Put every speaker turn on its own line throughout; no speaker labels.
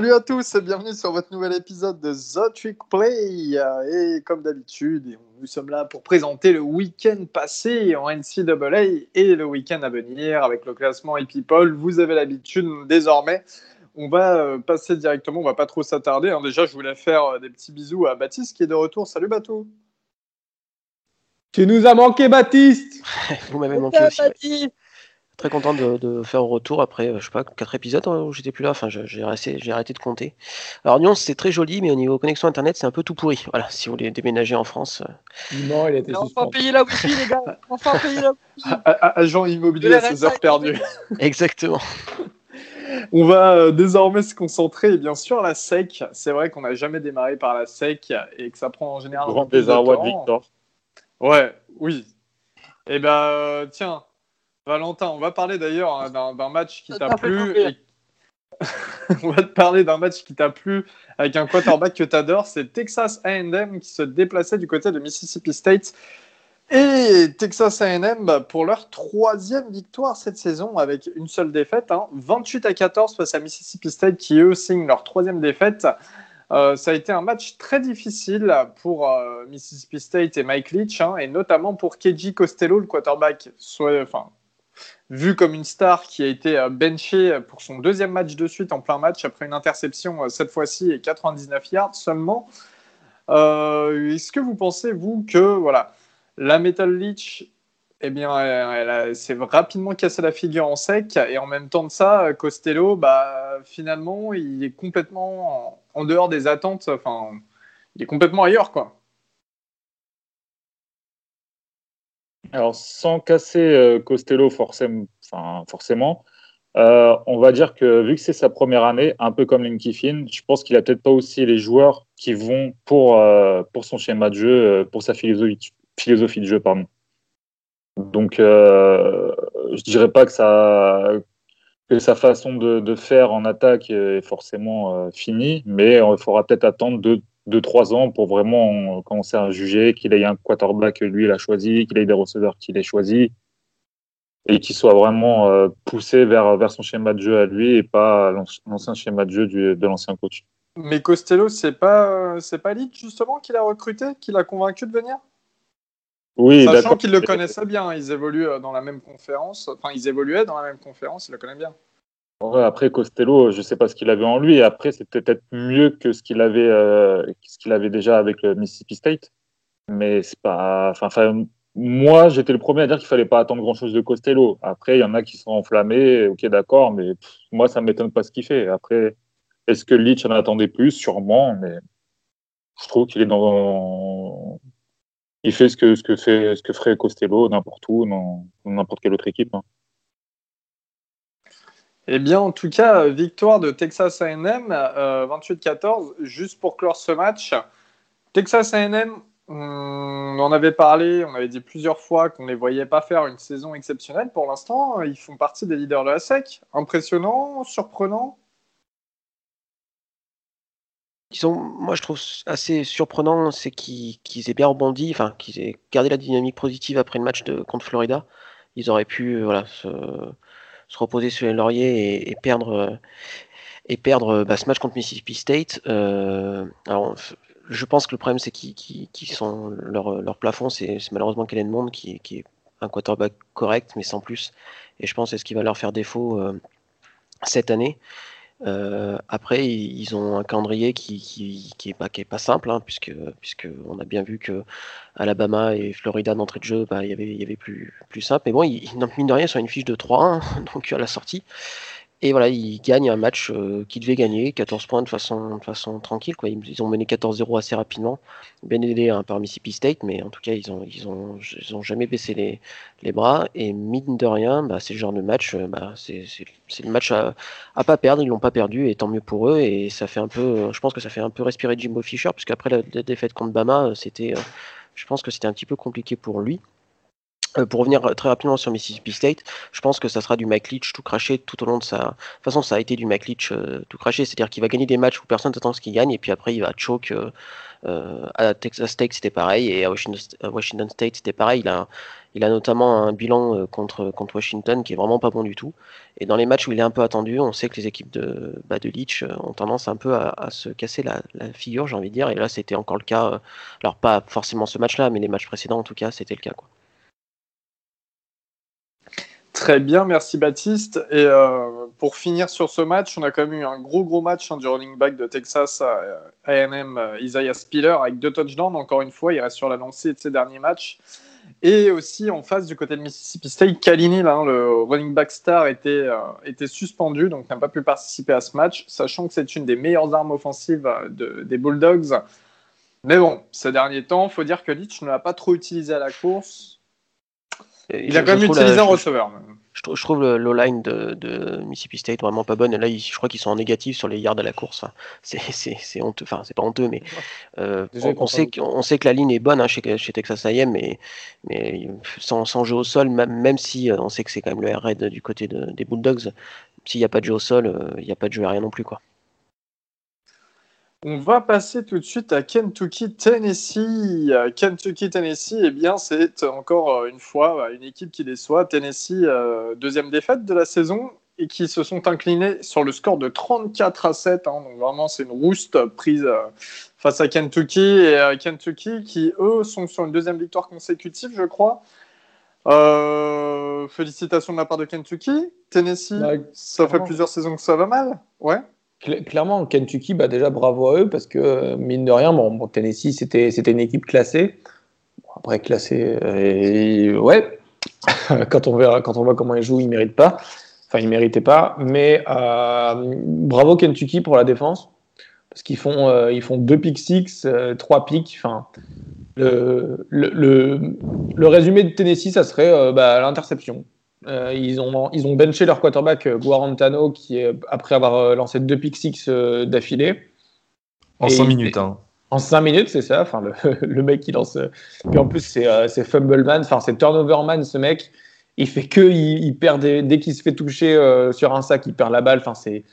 Salut à tous et bienvenue sur votre nouvel épisode de The Trick Play. Et comme d'habitude, nous sommes là pour présenter le week-end passé en NCAA et le week-end à venir avec le classement et People. Vous avez l'habitude désormais. On va euh, passer directement, on va pas trop s'attarder. hein. Déjà, je voulais faire euh, des petits bisous à Baptiste qui est de retour. Salut Batou.
Tu nous as manqué, Baptiste
Vous m'avez manqué aussi. Très content de, de faire un retour après, euh, je sais pas, quatre épisodes hein, où j'étais plus là. Enfin, j'ai arrêté, j'ai arrêté de compter. Alors Lyon, c'est très joli, mais au niveau connexion internet, c'est un peu tout pourri. Voilà, si vous voulez déménager en France. euh,
Non, il était
Enfin payer la wifi, les gars. Enfin payer la wifi.
Agent immobilier à ses heures perdues.
Exactement.
On va euh, désormais se concentrer bien sûr la SEC. C'est vrai qu'on n'a jamais démarré par la SEC et que ça prend en général.
Grand désarroi de. Victor.
Ouais, oui. Eh ben, tiens, Valentin, on va parler d'ailleurs hein, d'un match qui t'a plu. et- on va te parler d'un match qui t'a plu avec un quarterback que t'adores. C'est Texas A&M qui se déplaçait du côté de Mississippi State. Et Texas A&M bah, pour leur troisième victoire cette saison avec une seule défaite, hein, 28 à 14 face à Mississippi State qui eux signent leur troisième défaite. Euh, ça a été un match très difficile pour euh, Mississippi State et Mike Leach, hein, et notamment pour KJ Costello, le quarterback, soit, enfin, vu comme une star qui a été euh, benché pour son deuxième match de suite en plein match après une interception euh, cette fois-ci et 99 yards seulement. Euh, Est-ce que vous pensez, vous, que voilà, la Metal Leach eh bien, elle, s'est rapidement cassé la figure en sec. Et en même temps de ça, Costello, bah, finalement, il est complètement en, en dehors des attentes. Enfin, il est complètement ailleurs, quoi.
Alors, sans casser euh, Costello forcément, euh, on va dire que vu que c'est sa première année, un peu comme Linky Finn, je pense qu'il a peut-être pas aussi les joueurs qui vont pour, euh, pour son schéma de jeu, pour sa philosophie, philosophie de jeu. Pardon. Donc, euh, je dirais pas que, ça, que sa façon de, faire en attaque est forcément finie, mais il faudra peut-être attendre deux, deux, trois ans pour vraiment commencer à juger qu'il ait un quarterback que lui il a choisi, qu'il ait des receveurs qu'il ait choisi et qu'il soit vraiment euh, poussé vers, vers son schéma de jeu à lui et pas l'ancien schéma de jeu du, de l'ancien coach.
Mais Costello, c'est pas, c'est pas Leach justement qui l'a recruté, qui l'a convaincu de venir?
Oui,
Sachant qu'ils le connaissaient bien, ils évoluent euh, dans la même conférence, enfin ils évoluaient dans la même conférence, ils le connaissent bien.
Après Costello, je sais pas ce qu'il avait en lui. Après, c'est peut-être mieux que ce qu'il avait, euh, ce qu'il avait déjà avec le Mississippi State. Mais c'est pas. Enfin, moi, j'étais le premier à dire qu'il fallait pas attendre grand-chose de Costello. Après, il y en a qui sont enflammés. Ok, d'accord, mais moi, ça m'étonne pas ce qu'il fait. Après, est-ce que Leach en attendait plus? Sûrement, mais je trouve qu'il est dans. Il fait ce que ce que fait ce que ferait Costello n'importe où, dans n'importe quelle autre équipe. Hein.
Eh bien, en tout cas, victoire de Texas A&M, euh, 28-14. Juste pour clore ce match, Texas A&M, on en avait parlé, on avait dit plusieurs fois qu'on ne les voyait pas faire une saison exceptionnelle. Pour l'instant, ils font partie des leaders de la SEC. Impressionnant, surprenant?
Disons, moi je trouve assez surprenant, c'est qu'ils aient bien rebondi, enfin qu'ils aient gardé la dynamique positive après le match contre Florida. Ils auraient pu euh, voilà, se, se reposer sur les lauriers et, et perdre, euh, et perdre bah, ce match contre Mississippi State. Euh, je pense que le problème, c'est qu'ils sont leur, plafond, c'est malheureusement Kellen Mond qui, qui est un quarterback correct, mais sans plus. Et je pense que c'est ce qui va leur faire défaut euh, cette année. Euh, après, ils ont un calendrier qui, qui, qui est pas, est pas simple, hein, puisque, puisque on a bien vu que Alabama et Florida d'entrée de jeu, bah, il y avait, il y avait plus, plus simple. Mais bon, ils, ils, mine de rien, sur une fiche de 3-1, donc à la sortie. Et voilà, ils gagnent un match euh, qu'ils devaient gagner, 14 points de façon, de façon tranquille. Ils, ont mené 14-0 assez rapidement, bien aidé hein, par Mississippi State, mais en tout cas, ils ont, ils ont, ils ont jamais baissé les, les bras. Et mine de rien, bah, c'est le genre de match, euh, bah, c'est le match à, à pas perdre. Ils l'ont pas perdu, et tant mieux pour eux. Et ça fait un peu, je pense que ça fait un peu respirer Jimbo Fisher, puisqu'après la, la défaite contre Bama, c'était, euh, je pense que c'était un petit peu compliqué pour lui. Euh, pour revenir très rapidement sur Mississippi State, je pense que ça sera du Mike Leach tout craché tout au long de sa. De toute façon, ça a été du Mike Leach euh, tout craché, c'est-à-dire qu'il va gagner des matchs où personne n'attend ce qu'il gagne, et puis après il va choke. Euh, à Texas State, c'était pareil, et à Washington, State, c'était pareil. Il a, il a notamment un bilan contre, contre Washington qui est vraiment pas bon du tout. Et dans les matchs où il est un peu attendu, on sait que les équipes de, bah, de Leach ont tendance un peu à, se casser la, la figure, j'ai envie de dire. Et là, c'était encore le cas. alors, pas forcément ce match-là, mais les matchs précédents, en tout cas, c'était le cas. Quoi.
Très bien, merci Baptiste. Et euh, pour finir sur ce match, on a quand même eu un gros gros match hein, du running back de Texas A&M, euh, Isaiah Spiller, avec deux touchdowns. Encore une fois, il reste sur la lancée de ses derniers matchs. Et aussi en face du côté de Mississippi State, Kalini, hein, le running back star, était, euh, était suspendu, donc n'a pas pu participer à ce match, sachant que c'est une des meilleures armes offensives de, des Bulldogs. Mais bon, ces derniers temps, faut dire que Leach ne l'a pas trop utilisé à la course. Il a quand même utilisé un receveur.
Je, je, trouve le low line de, Mississippi State vraiment pas bonne. Et là, je crois qu'ils sont en négatif sur les yards à la course. c'est honteux. Enfin, c'est pas honteux, mais euh, on, sait sait que la ligne est bonne hein, chez, Texas A&M, mais, mais sans, jeu au sol, même, si euh, on sait que c'est quand même le air raid du côté des Bulldogs, s'il n'y a pas de jeu au sol, euh, il n'y a pas de jeu aérien non plus, quoi.
On va passer tout de suite à Kentucky, Tennessee. Kentucky, Tennessee, eh bien, c'est encore euh, une fois bah, une équipe qui déçoit. Tennessee, euh, deuxième défaite de la saison et qui se sont inclinés sur le score de 34 à 7. Hein. donc vraiment, c'est une rouste prise euh, face à Kentucky. Et Kentucky qui, eux, sont sur une deuxième victoire consécutive, je crois. félicitations de la part de Kentucky. Tennessee, bah, ça fait plusieurs saisons que ça va mal. Ouais
clairement, Kentucky, bah déjà bravo à eux parce que mine de rien, bon, Tennessee c'était une équipe classée. après classée, euh, ouais, quand on verra, quand on voit comment ils jouent, ils méritent pas. Enfin, ils méritaient pas. Mais euh, bravo Kentucky pour la défense parce qu'ils font euh, ils font deux pick six, trois picks. Enfin, le, résumé de Tennessee, ça serait bah, l'interception. Euh, ils, ont, ils ont benché leur quarterback euh, Guarantano, qui est, après avoir euh, lancé deux pick six d'affilée.
En 5 minutes. Hein.
En 5 minutes, c'est ça. Enfin, le, le, mec qui lance. Puis en plus, c'est Fumbleman, enfin, c'est Turnoverman, ce mec. Il fait que, il, perd dès qu'il se fait toucher sur un sac, il perd la balle. Enfin, c'est.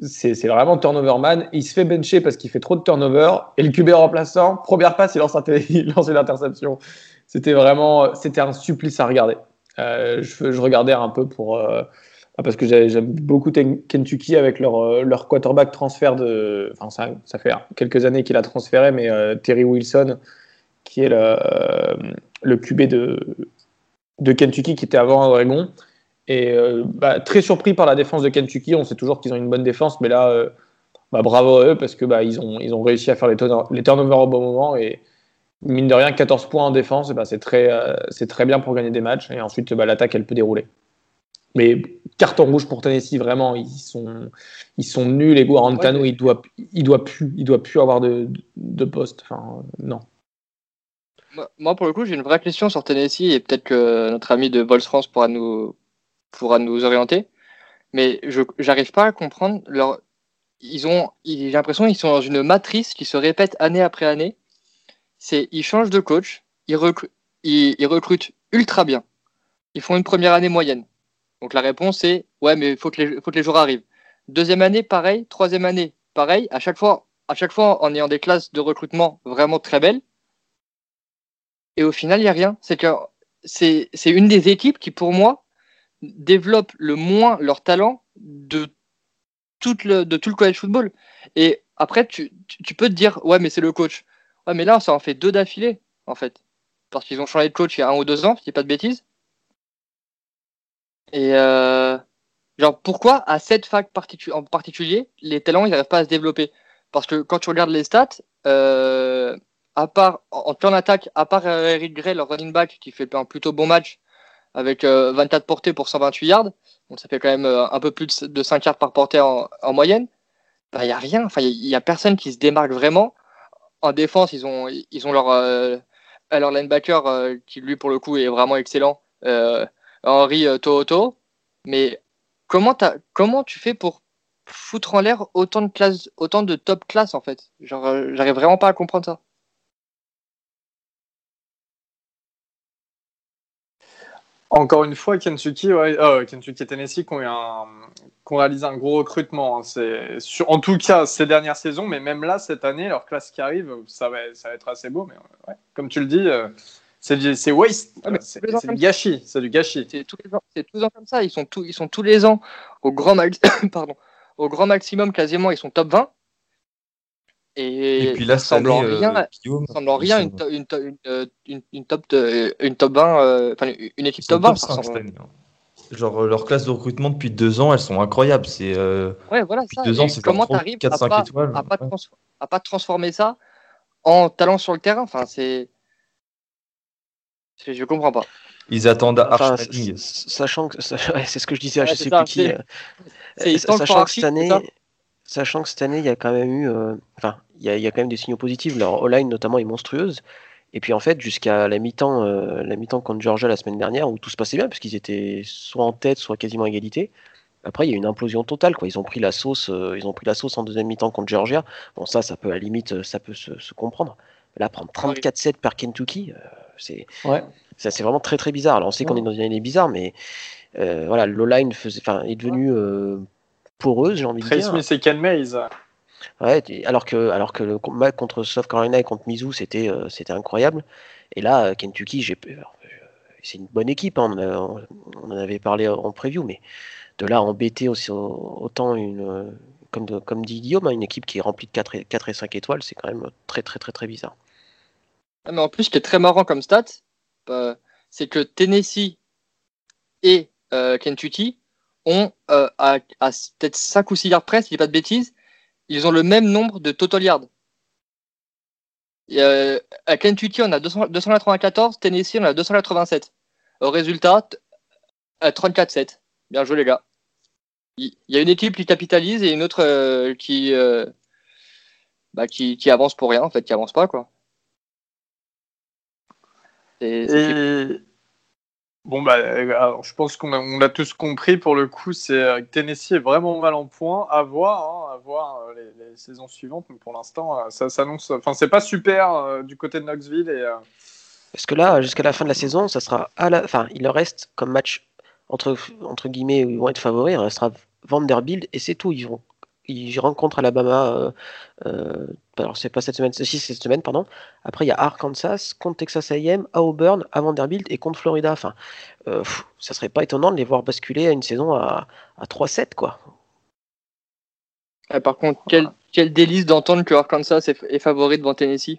C'est vraiment turnoverman. Il se fait bencher parce qu'il fait trop de turnover. Et le QB remplaçant, première passe, il lance, un, il lance une interception. C'était vraiment c'était un supplice à regarder. Euh, je, regardais un peu pour euh, parce que j'aime beaucoup Kentucky avec leur, euh, leur quarterback transfert de. Enfin, ça, ça fait quelques années qu'il a transféré, mais Terry Wilson, qui est le, le QB de, de Kentucky, qui était avant à Oregon. Et bah, très surpris par la défense de Kentucky. On sait toujours qu'ils ont une bonne défense, mais là, bah, bravo à eux parce que bah, ont, ils ont réussi à faire les, les turnovers au bon moment. Et, mine de rien, 14 points en défense, bah, c'est très, euh, très bien pour gagner des matchs. Et ensuite, bah, l'attaque, elle peut dérouler. Mais carton rouge pour Tennessee, vraiment, ils sont, ils sont nuls. Et Guarantano, il doit, il doit plus, il doit plus avoir de, de poste. Enfin, non.
Moi, pour le coup, j'ai une vraie question sur Tennessee et peut-être que notre ami de Vols France pourra nous, pourra nous orienter. Mais je n'arrive pas à comprendre leur. Ils ont, j'ai l'impression qu'ils sont dans une matrice qui se répète année après année c'est ils changent de coach, ils, recrutent ultra bien. Ils font une première année moyenne. Donc la réponse est ouais, mais il faut, que les, faut que les joueurs arrivent. Deuxième année, pareil. Troisième année, pareil. À chaque fois, à chaque fois en ayant des classes de recrutement vraiment très belles. Et au final, il n'y a rien. C'est que c'est une des équipes qui, pour moi, développe le moins leur talent de tout le, college football. Et après, tu, tu peux te dire, ouais, mais c'est le coach. Ouais, mais là, ça en fait deux d'affilée, en fait. Parce qu'ils ont changé de coach il y a un ou deux ans, si pas de bêtises. Et euh, genre, pourquoi à cette fac en particulier, les talents, ils n'arrivent pas à se développer? Parce que quand tu regardes les stats, euh, à part en plein attaque, à part Eric Gray, leur running back, qui fait un plutôt bon match avec 24 euh, portées pour 128 yards, donc ça fait quand même un peu plus de 5 yards par portée en, moyenne, il bah, n'y a rien. Enfin, il n'y a personne qui se démarque vraiment en défense, ils ont, ils ont leur, euh, leur linebacker euh, qui, lui, pour le coup, est vraiment excellent, euh, Henri Toto. Mais comment, comment tu fais pour foutre en l'air autant de classes, autant de top classe en fait? J'arrive vraiment pas à comprendre ça.
Encore une fois, Kentucky, ouais, euh, et Tennessee qui ont, eu un, qui ont réalisé un gros recrutement. hein. C'est sur- en tout cas ces dernières saisons, mais même là cette année, leur classe qui arrive, ça va, ça va être assez beau. Mais ouais, comme tu le dis, euh, c'est du- c'est waste,
Ah,
c'est du gâchis, c'est du gâchis.
C'est tous les ans, c'est tous les ans comme ça. Ils sont tous, ils sont tous les ans au grand max, pardon, au grand maximum quasiment. Ils sont top 20. Et,
Et puis là,
en
année,
rien,
euh, Guillaume,
en rien une, to- une, to- une, euh, une, une top, de- une top 20, euh, enfin une équipe top 20.
top
ça
5 cette
ressemble-
année. hein. Genre, euh, leur classe de recrutement depuis deux ans, elles sont incroyables. C'est euh,
Ouais, voilà
depuis
ça.
deux ans, c'est
comment tu arrives
4,
à
5
pas,
étoiles.
à, pas
Ouais.
trans- à pas transformer ça en talent sur le terrain? Enfin, c'est. Je comprends pas.
Ils attendent à
Enfin, sachant que ça- ouais, c'est ce que je disais à
Ouais,
je sais
ça,
plus qui.
c'est-
euh, sachant que cette année, sachant que cette année, il y a quand même eu, euh, enfin, il y a, il y a quand même des signaux positifs. Leur O-line notamment est monstrueuse. Et puis en fait, jusqu'à la mi-temps, euh, la mi-temps contre Georgia la semaine dernière, où tout se passait bien, parce qu'ils étaient soit en tête, soit quasiment à égalité. Après, il y a eu une implosion totale, quoi. Ils ont pris la sauce, euh, ils ont pris la sauce en deuxième mi-temps contre Georgia. Bon, ça, ça peut à la limite, euh, ça peut se, se comprendre. Là, prendre 34-7 par Kentucky, euh, c'est,
Ouais.
ça, c'est vraiment très très bizarre. Alors, on sait qu'on
Ouais.
est dans une année bizarre, mais euh, voilà, l'O-line faisait, enfin, est devenue euh, poreuse, j'ai envie de dire.
Smith et Ken Mays.
Alors que, alors que le match contre South Carolina et contre Mizzou, c'était, euh, incroyable. Et là, euh, Kentucky, c'est une bonne équipe. hein, on, en avait parlé en preview, mais de là embêter aussi autant une, euh, comme, comme dit Guillaume, hein, une équipe qui est remplie de 4 et, 4 et 5 étoiles, c'est quand même très très très très bizarre.
Ah, mais en plus, ce qui est très marrant comme stat, euh, c'est que Tennessee et Kentucky ont, à, à peut-être 5 ou 6 yards près, si je dis pas de bêtises, ils ont le même nombre de total yards. Et, euh, à Kentucky, on a 200 294, Tennessee, on a 287. Au résultat, euh, 34-7. Bien joué, les gars. Il y a une équipe qui capitalise et une autre euh, qui, euh, bah, qui, qui avance pour rien, en fait, qui avance pas, quoi.
Et bon bah, je pense qu'on a, tous compris pour le coup, c'est euh, que Tennessee est vraiment mal en point. À voir, hein, à voir euh, les, saisons suivantes. Mais pour l'instant, euh, ça s'annonce. Enfin, c'est pas super du côté de Knoxville et
Parce que là, jusqu'à la fin de la saison, ça sera à la, enfin, il leur reste comme match entre entre guillemets où ils vont être favoris, il restera Vanderbilt et c'est tout. Ils vont, ils rencontrent Alabama. Euh, euh, alors c'est pas cette semaine, si c'est cette semaine, pardon. Après il y a Arkansas contre Texas A&M, à Auburn, à Vanderbilt et contre Florida. Enfin, euh, pff, ça serait pas étonnant de les voir basculer à une saison à, à 3-7 quoi.
Ah, par contre, quel, quel délice d'entendre que Arkansas est, est favori devant Tennessee.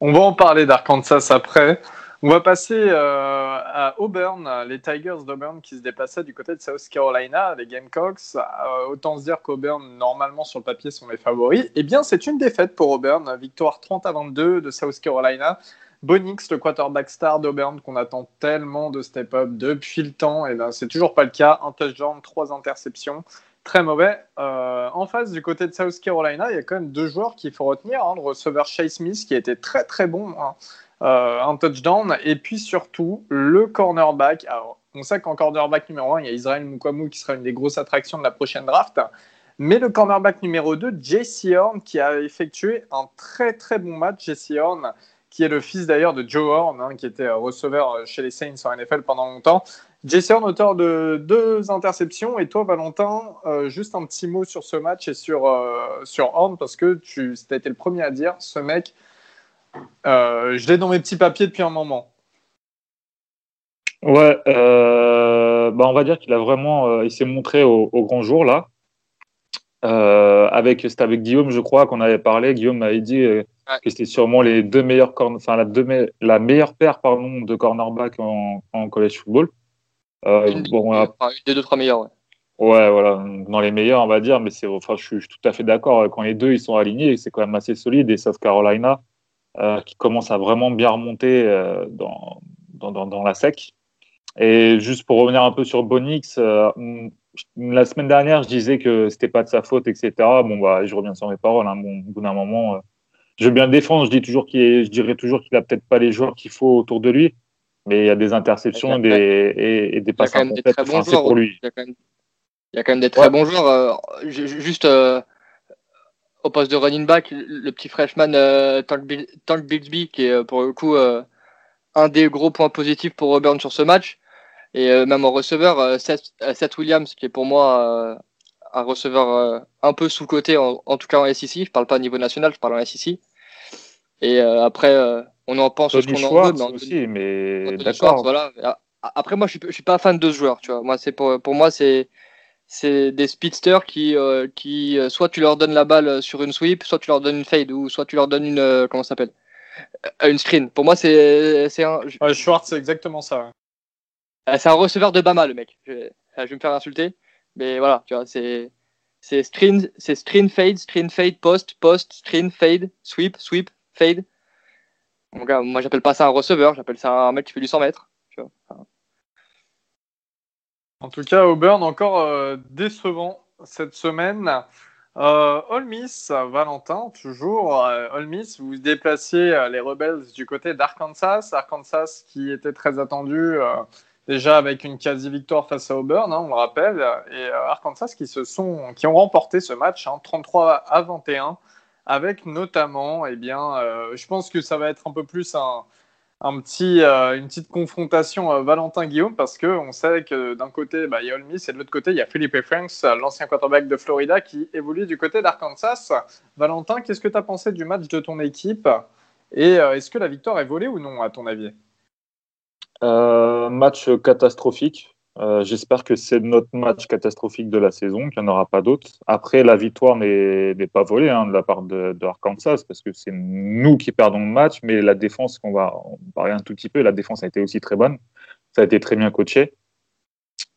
on va en parler d'Arkansas après. On va passer euh, à Auburn, les Tigers d'Auburn qui se déplaçaient du côté de South Carolina, les Gamecocks. Euh, autant se dire qu'Auburn, normalement sur le papier, sont les favoris. Eh bien, c'est une défaite pour Auburn, victoire 30 à 22 de South Carolina. Bonix, le quarterback star d'Auburn qu'on attend tellement de step-up depuis le temps, et ben c'est toujours pas le cas. Un touchdown, trois interceptions, très mauvais. Euh, en face, du côté de South Carolina, il y a quand même deux joueurs qu'il faut retenir. hein. le receveur Chase Smith qui été très très bon, hein. Euh, un touchdown, et puis surtout le cornerback. Alors, on sait qu'en cornerback numéro 1, il y a Israël Mukwamu qui sera une des grosses attractions de la prochaine draft. Mais le cornerback numéro 2, Jesse Horn, qui a effectué un très très bon match. Jesse Horn, qui est le fils d'ailleurs de Joe Horn, hein, qui était receveur chez les Saints en NFL pendant longtemps. Jesse Horn, auteur de deux interceptions. Et toi, Valentin, euh, juste un petit mot sur ce match et sur, euh, sur Horn, parce que tu as été le premier à dire, ce mec, euh, je l'ai dans mes petits papiers depuis un moment.
Ouais, euh, bah on va dire qu'il a vraiment, euh, il s'est montré au, au grand jour là. Euh, avec, c'était avec Guillaume, je crois, qu'on avait parlé. Guillaume m'avait dit
Ouais.
que c'était sûrement les deux meilleurs enfin la, me- la meilleure paire pardon, de cornerback en, en college football.
Une,
bon,
des deux, trois meilleurs. ouais.
Ouais, voilà, dans les meilleurs, on va dire, mais c'est, enfin, je suis, je suis tout à fait d'accord. Quand les deux ils sont alignés, c'est quand même assez solide. Et South Carolina, qui commence à vraiment bien remonter euh, dans, dans, la sec. Et juste pour revenir un peu sur Bonix, euh, la semaine dernière, je disais que c'était pas de sa faute, etc. Bon, bah, je reviens sur mes paroles. Hein. Bon, au bout d'un moment, euh, je veux bien le défendre. Je dis toujours qu'il est- je dirais toujours qu'il a peut-être pas les joueurs qu'il faut autour de lui, mais il y a des interceptions des, et, et des passes Enfin, c'est pour lui.
Il y a quand même, il y a quand même des très
Ouais.
bons joueurs. euh, ju- ju- juste euh, au poste de running back, le petit freshman euh, Tank, Bil- Tank Bixby, qui est euh, pour le coup euh, un des gros points positifs pour Auburn sur ce match. Et euh, même en receveur, Seth, Seth Williams, qui est pour moi un receveur un peu sous-côté, en, en tout cas en SEC. Je parle pas au niveau national, je parle en SEC. Et après, on en pense ce qu'on en veut. mais
aussi, mais d'accord.
voilà. Après, moi, je suis, je suis pas fan de ce joueur. Tu vois. Moi, pour, pour moi, c'est c'est des speedsters qui, euh, qui euh, soit tu leur donnes la balle sur une sweep, soit tu leur donnes une fade, ou soit tu leur donnes une euh, comment ça s'appelle Euh, une screen. Pour moi, c'est un,
Ouais, Schwartz, c'est exactement ça. ouais.
euh, c'est un receveur de Bama, le mec. Je, euh, je vais me faire insulter. Mais voilà, tu vois, c'est c'est screen, c'est screen fade, screen fade, post, post, screen fade, sweep, sweep, fade. Gars, moi j'appelle pas ça un receveur, j'appelle ça un mec qui fait du 100 mètres. Tu vois. Enfin,
En tout cas, Auburn encore euh, décevant cette semaine. Euh, Miss, Valentin, toujours. Euh, Miss, vous déplaciez euh, les Rebels du côté d'Arkansas. Arkansas qui était très attendu euh, déjà avec une quasi-victoire face à Auburn, hein, on le rappelle. Et Arkansas qui, se sont, qui ont remporté ce match, hein, 33 à 21, avec notamment, eh bien, je pense que ça va être un peu plus un, un petit, euh, une petite confrontation euh, Valentin-Guillaume parce qu'on sait que d'un côté, bah, il y a Ole Miss et de l'autre côté, il y a Philippe Franks, euh, l'ancien quarterback de Florida qui évolue du côté d'Arkansas. Valentin, qu'est-ce que tu as pensé du match de ton équipe et est-ce que la victoire est volée ou non, à ton avis?
Match catastrophique. Euh, J'espère que c'est notre match catastrophique de la saison, qu'il n'y en aura pas d'autres. Après, la victoire n'est pas volée hein, de la part de, Arkansas, parce que c'est nous qui perdons le match, mais la défense, qu'on va en parler un tout petit peu, la défense a été aussi très bonne. Ça a été très bien coaché.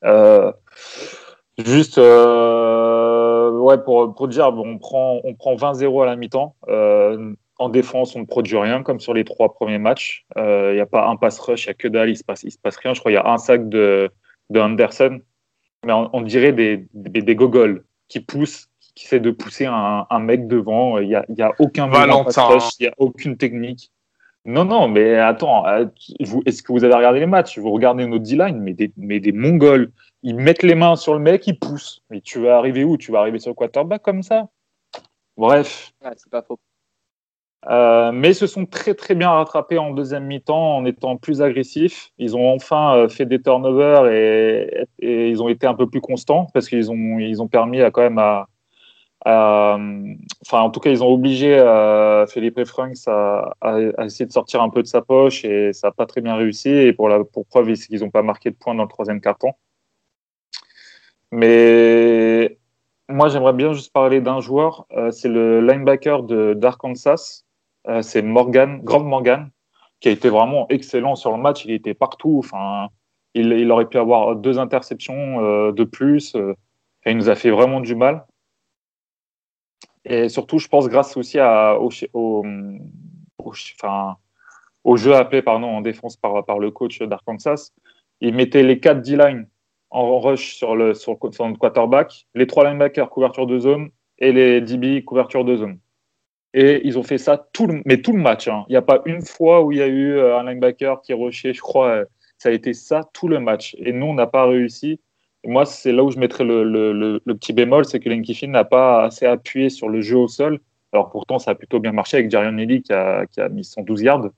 Euh, juste, euh, ouais, pour, pour dire, on prend, on prend 20-0 à la mi-temps. En défense, on ne produit rien, comme sur les trois premiers matchs. Il n'y a pas un pass rush, il n'y a que dalle, il ne se, passe- se passe rien. Je crois qu'il y a un sac de, de Anderson, mais on, on dirait des, des, des gogoles qui poussent, qui essaient de pousser un, un mec devant. Il n'y a, il y a aucun
Valentin.
il n'y a aucune technique. Non, non, mais attends, euh, est-ce que vous avez regardé les matchs? Vous regardez notre D-line, mais des, mais des Mongols. Ils mettent les mains sur le mec, ils poussent. Mais tu vas arriver où? Tu vas arriver sur le quarterback comme ça? Bref.
ouais, c'est pas faux.
Euh, mais se sont très très bien rattrapés en deuxième mi-temps en étant plus agressifs. Ils ont enfin euh, fait des turnovers et, ils ont été un peu plus constants parce qu'ils ont, ils ont permis à quand même à, enfin en tout cas ils ont obligé euh, Philippe Franks à, essayer de sortir un peu de sa poche et ça n'a pas très bien réussi et pour la pour preuve ils n'ont pas marqué de points dans le troisième carton. Mais moi j'aimerais bien juste parler d'un joueur, c'est le linebacker d'Arkansas. Euh, c'est Morgan, Grant Morgan, qui a été vraiment excellent sur le match. Il était partout. Enfin, il, aurait pu avoir deux interceptions euh, de plus. Euh, il nous a fait vraiment du mal. Et surtout, je pense grâce aussi au, enfin, au jeu appelé pardon, en défense par, le coach d'Arkansas. Il mettait les quatre D-line en rush sur le, sur, sur le quarterback, les trois linebackers couverture de zone et les DB couverture de zone. Et ils ont fait ça tout le, mais tout le match. hein. Il n'y a pas une fois où il y a eu euh, un linebacker qui rushait, je crois. euh, Ça a été ça tout le match. Et nous, on n'a pas réussi. Moi, c'est là où je mettrais le, le, le, petit bémol, c'est que Linky Finn n'a pas assez appuyé sur le jeu au sol. Alors pourtant, ça a plutôt bien marché avec Jarion Nelly qui a, qui a mis 112 yards.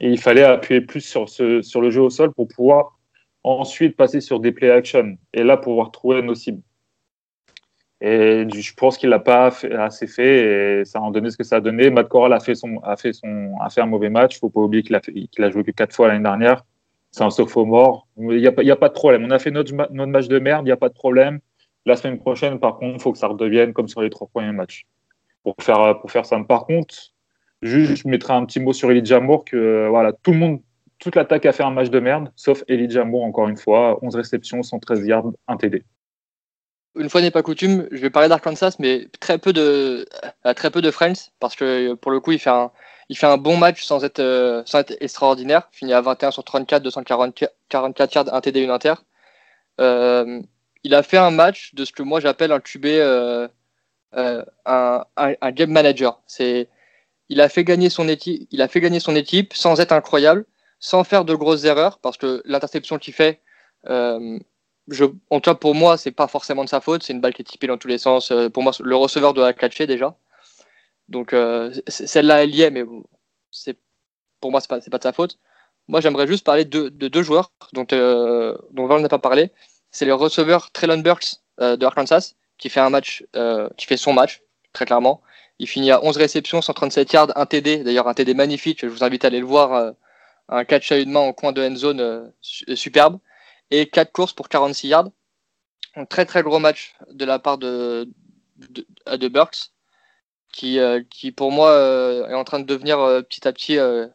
Et il fallait appuyer plus sur, ce, sur le jeu au sol pour pouvoir ensuite passer sur des play action. Et là, pouvoir trouver nos cibles. Et je pense qu'il l'a pas assez fait et ça a donné ce que ça a donné. Matt Corral a fait son, a fait son, a fait un mauvais match. Faut pas oublier qu'il a joué que quatre fois l'année dernière. C'est un sophomore. Il n'y a, il a pas de problème. On a fait notre, notre match de merde. Il n'y a pas de problème. La semaine prochaine, par contre, il faut que ça redevienne comme sur les trois premiers matchs. Pour faire, pour faire ça. Par contre, juste, je mettrai un petit mot sur Elijah Moore que, voilà, tout le monde, toute l'attaque a fait un match de merde, sauf Elijah Moore, encore une fois. 11 réceptions, 113 yards, 1 TD.
Une fois n'est pas coutume, je vais parler d'Arkansas, mais très peu de très peu de Friends parce que pour le coup, il fait un il fait un bon match sans être euh, sans être extraordinaire. Finit à 21 sur 34, 244 44 yards, 1 TD, 1 inter. Euh, il a fait un match de ce que moi j'appelle un QB, euh, un, un, un game manager. Il a fait gagner son équipe, il a fait gagner son équipe sans être incroyable, sans faire de grosses erreurs parce que l'interception qu'il fait. Je, en tout cas, pour moi, c'est pas forcément de sa faute. C'est une balle qui est typée dans tous les sens. Euh, Pour moi, le receveur doit la catcher déjà. Donc, euh, celle-là, elle y est, mais c'est, pour moi, c'est pas, pas de sa faute. moi j'aimerais juste parler de, de deux joueurs dont, euh, dont Val n'a pas parlé. C'est le receveur Traylon Burks euh, de Arkansas qui fait un match, euh, qui fait son match très clairement. Il finit à 11 réceptions, 137 yards, un TD, d'ailleurs un TD magnifique. Je vous invite à aller le voir, un catch à une main en coin de end zone su- superbe et quatre courses pour 46 yards. Un très très gros match de la part de de, de Burks qui, euh, qui pour moi euh, est en train de devenir euh, petit à petit euh,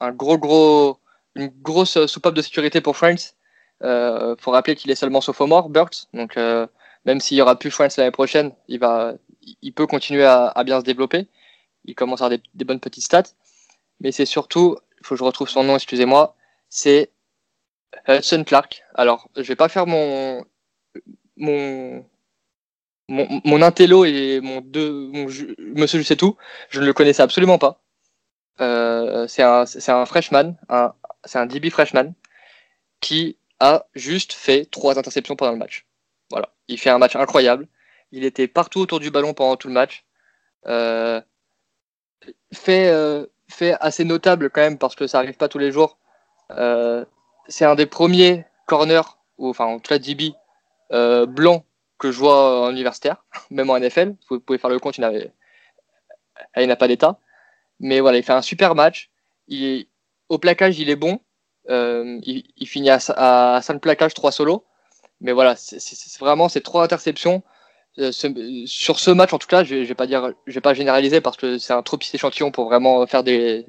un gros gros une grosse soupape de sécurité pour France. Euh, faut rappeler qu'il est seulement sophomore, Burks, donc euh, même s'il y aura plus France l'année prochaine, il va il peut continuer à, à bien se développer. Il commence à avoir des, des bonnes petites stats, mais c'est surtout, il faut que je retrouve son nom, excusez-moi, c'est Hudson Clark. Alors, je vais pas faire mon mon intello et mon deux monsieur je sais tout, je ne le connaissais absolument pas. Euh, c'est un freshman, c'est un DB freshman qui a juste fait trois interceptions pendant le match. Voilà, il fait un match incroyable. Il était partout autour du ballon pendant tout le match. Euh, fait euh, fait assez notable quand même parce que ça arrive pas tous les jours. C'est un des premiers corners ou enfin en tout cas DB euh, blanc que je vois en universitaire, même en NFL. Vous pouvez faire le compte, il n'avait- il n'a pas d'état. Mais voilà, il fait un super match. Il est- au plaquage, il est bon. Euh, il, il finit à, à 5 plaquages, 3 solos. Mais voilà, c'est vraiment ces trois interceptions. Euh, ce- sur ce match, en tout cas, je, je vais pas vais pas généraliser parce que c'est un trop petit échantillon pour vraiment faire des,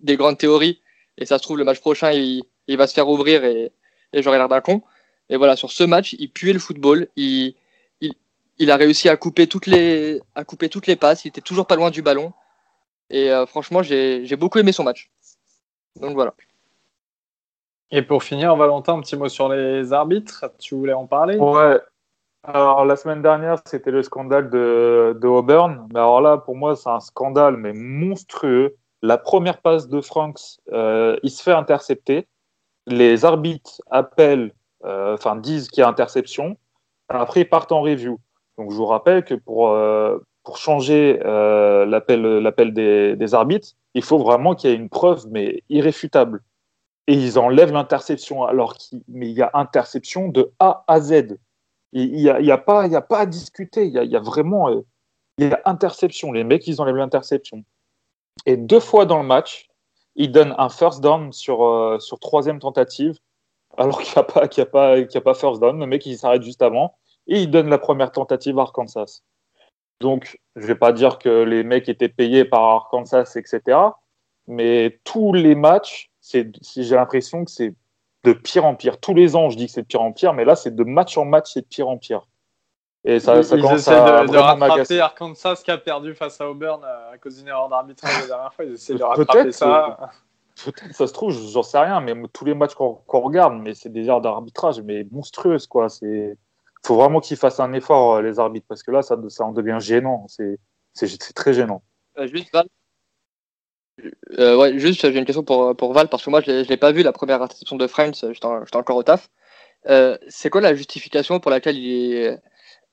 des grandes théories. Et ça se trouve, le match prochain, il, il va se faire ouvrir et, et j'aurai l'air d'un con. Et voilà, sur ce match, il puait le football. Il, il, il a réussi à couper toutes les, à couper toutes les passes. Il était toujours pas loin du ballon. Et euh, franchement, j'ai j'ai beaucoup aimé son match. Donc voilà.
Et pour finir, Valentin, un petit mot sur les arbitres. Tu voulais en parler?
Ouais. Alors, la semaine dernière, c'était le scandale de, de Auburn. Mais alors là, pour moi, c'est un scandale, mais monstrueux. La première passe de Franks, euh, il se fait intercepter. Les arbitres appellent, euh, enfin, disent qu'il y a interception. Après, ils partent en review. Donc, je vous rappelle que pour, euh, pour changer l'appel des, des arbitres, il faut vraiment qu'il y ait une preuve, mais irréfutable. Et ils enlèvent l'interception, alors qu'il y a interception de A à Z. Il n'y a, y a, pas- a pas à discuter. Il y a, vraiment y a interception. Les mecs, ils enlèvent l'interception. Et deux fois dans le match, ils donnent un first down sur, euh, troisième tentative, alors qu'il n'y a, pas- a, a pas first down. Le mec, il s'arrête juste avant. Et il donne la première tentative à Arkansas. Donc, je ne vais pas dire que les mecs étaient payés par Arkansas, etc. Mais tous les matchs, j'ai l'impression que c'est de pire en pire. Tous les ans, je dis que c'est de pire en pire, mais là, c'est de match en match, c'est de pire en pire. Et ça, ça
Ils
commence
essaient
à
de, de rattraper. Arkansas qui a perdu face à Auburn euh, à cause d'une erreur d'arbitrage la dernière fois. Ils essaient de
Peut-être,
rattraper ça.
Peut-être, ça se trouve, j'en sais rien, mais tous les matchs qu'on regarde, mais c'est des erreurs d'arbitrage, mais monstrueuses, quoi. C'est, faut vraiment qu'ils fassent un effort, euh, les arbitres, parce que là, ça, ça en devient gênant. C'est, c'est, c'est très gênant.
Euh, juste Val. Euh, ouais, juste j'ai une question pour, pour Val parce que moi je l'ai- je l'ai pas vu la première interception de Friends, j'étais en- j'étais encore au taf. Euh, c'est quoi la justification pour laquelle il est...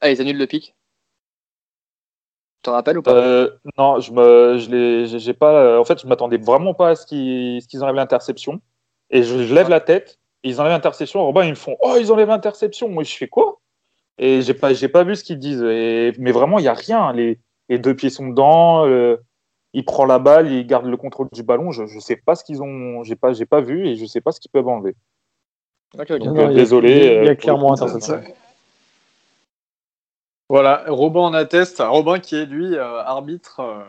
ah, ils annulent le pic Tu te rappelles ou pas?
Euh, non, je me, je l'ai, j'ai pas. euh, En fait, je m'attendais vraiment pas à ce qu'ils, ce qu'ils enlèvent l'interception. Et je, je lève la tête, et ils enlèvent l'interception. Robin, ils me font, oh, ils enlèvent l'interception. Moi, je fais quoi? Et j'ai pas, j'ai pas vu ce qu'ils disent. Et, mais vraiment, il y a rien. Les, les deux pieds sont dedans. euh, il prend la balle, il garde le contrôle du ballon. Je, je sais pas ce qu'ils ont. J'ai pas, j'ai pas vu, et je sais pas ce qu'ils peuvent enlever. Donc,
Non,
euh, désolé.
il y a- il y a clairement interception.
Voilà, Robin en atteste. Robin qui est lui euh, arbitre. euh,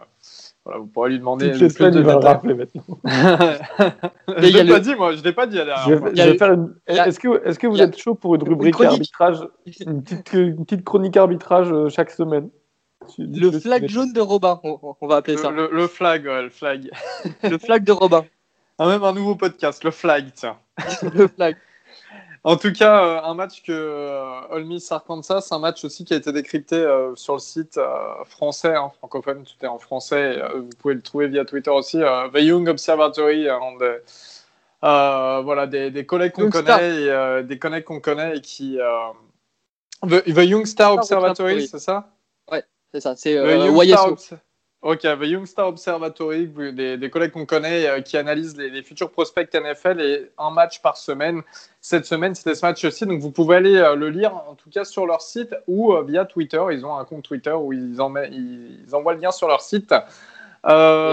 voilà, vous pourrez lui demander
Toutes
le
les semaines,
de
il va le rappeler maintenant.
je
a
l'ai pas
le-
dit, moi. Je l'ai pas dit
une- Est-ce que, est-ce que vous
a-
êtes chaud pour une rubrique
chronique.
arbitrage, une petite, une petite chronique arbitrage euh, chaque semaine
Le flag jaune de Robin, on, on va appeler ça.
Le, le- le flag, ouais, le flag.
Le flag de Robin.
Ah, même un nouveau podcast, le flag, tiens.
Le flag.
En tout cas, euh, un match que euh, Ole Miss Arkansas, un match aussi qui a été décrypté euh, sur le site français, hein, francophone, tout est en français. vous pouvez le trouver via Twitter aussi. The Young Observatory, des, euh, voilà, des, des collègues qu'on connaît, et, euh, des collègues qu'on connaît et qui The, The Young Star Observatory, c'est ça?
C'est ça, c'est euh, YSO.
Obs- Ok, The Youngstar Observatory, des, des collègues qu'on connaît euh, qui analysent les, les futurs prospects NFL et un match par semaine. Cette semaine, c'était ce match aussi, donc vous pouvez aller euh, le lire en tout cas sur leur site ou euh, via Twitter. Ils ont un compte Twitter où ils, en met- ils envoient le lien sur leur site.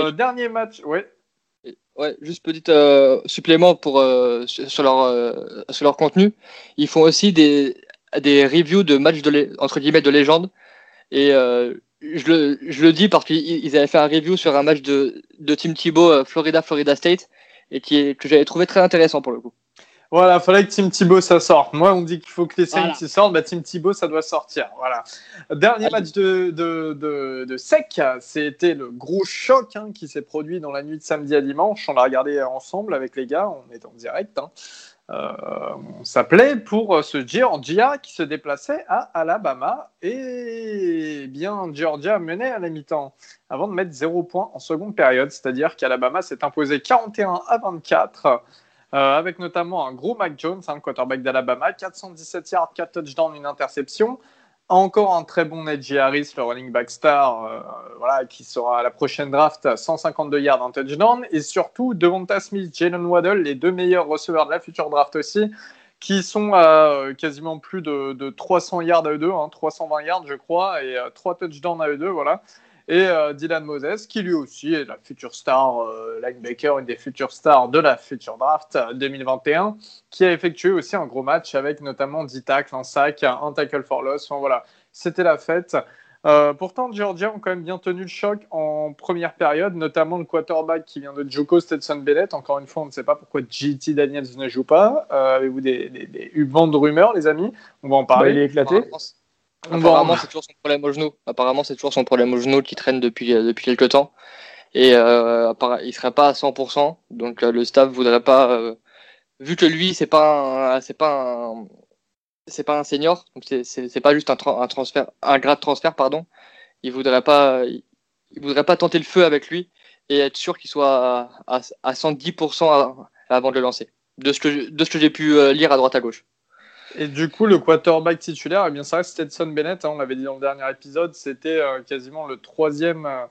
Et-
Dernier match.
Et- Ouais, juste petit supplément pour, sur, leur, sur leur contenu. Ils font aussi des, des reviews de matchs de, entre guillemets de légende. Et je, le, je le dis parce qu'ils ils avaient fait un review sur un match de, de Tim Thibault, euh, Florida, Florida State, et qui est, que j'avais trouvé très intéressant pour le coup.
Voilà, fallait que Tim Thibault ça sorte. Moi, on dit qu'il faut que les Saints
Voilà.
ils sortent, bah, Tim Thibault ça doit sortir. Voilà. Dernier
Allez.
match de, de, de, de sec, c'était le gros choc hein, qui s'est produit dans la nuit de samedi à dimanche. On l'a regardé ensemble avec les gars, on est en direct. hein. Euh, s'appelait pour ce Georgia qui se déplaçait à Alabama. Et bien Georgia menait à la mi-temps avant de mettre 0 points en seconde période, c'est-à-dire qu'Alabama s'est imposé 41 à 24 euh, avec notamment un gros Mac Jones, hein, le quarterback d'Alabama, 417 yards, 4 touchdowns, une interception. Encore un très bon Najee Harris, le running back star, euh, voilà, qui sera à la prochaine draft à 152 yards, un touchdown. Et surtout, Devonta Smith, Jalen Waddle, les deux meilleurs receveurs de la future draft aussi, qui sont à euh, quasiment plus de, de 300 yards à eux deux, hein, 320 yards, je crois, et euh, 3 touchdowns à eux deux, voilà. Et euh, Dylan Moses, qui lui aussi est la future star euh, linebacker, une des futures stars de la future draft euh, 2021, qui a effectué aussi un gros match avec notamment 10 tacles, un sac, un tackle for loss. Enfin, voilà, c'était la fête. Euh, pourtant, Georgia ont quand même bien tenu le choc en première période, notamment le quarterback qui vient de Joko Stetson Bennett. Encore une fois, on ne sait pas pourquoi JT Daniels ne joue pas. Euh, Avez-vous des, des, de rumeurs, les amis? On va en
Bah,
parler.
il est éclaté.
Apparemment, c'est toujours son problème au genou. Apparemment, c'est toujours son problème au genou qui traîne depuis, euh, depuis quelques temps. Et euh, il serait pas à 100%. Donc euh, le staff voudrait pas, euh, vu que lui, c'est pas, c'est pas, un- c'est pas un senior. Donc c'est, pas juste un, tra- un transfert, un grade transfert, pardon. Il voudrait pas, il, voudrait pas tenter le feu avec lui et être sûr qu'il soit à, à, à 110% à- avant de le lancer. De ce que, de ce que j'ai pu lire à droite à gauche.
Et du coup, le quarterback titulaire, eh bien, ça reste Stetson Bennett. hein, on l'avait dit dans le dernier épisode, c'était euh, quasiment le troisième euh,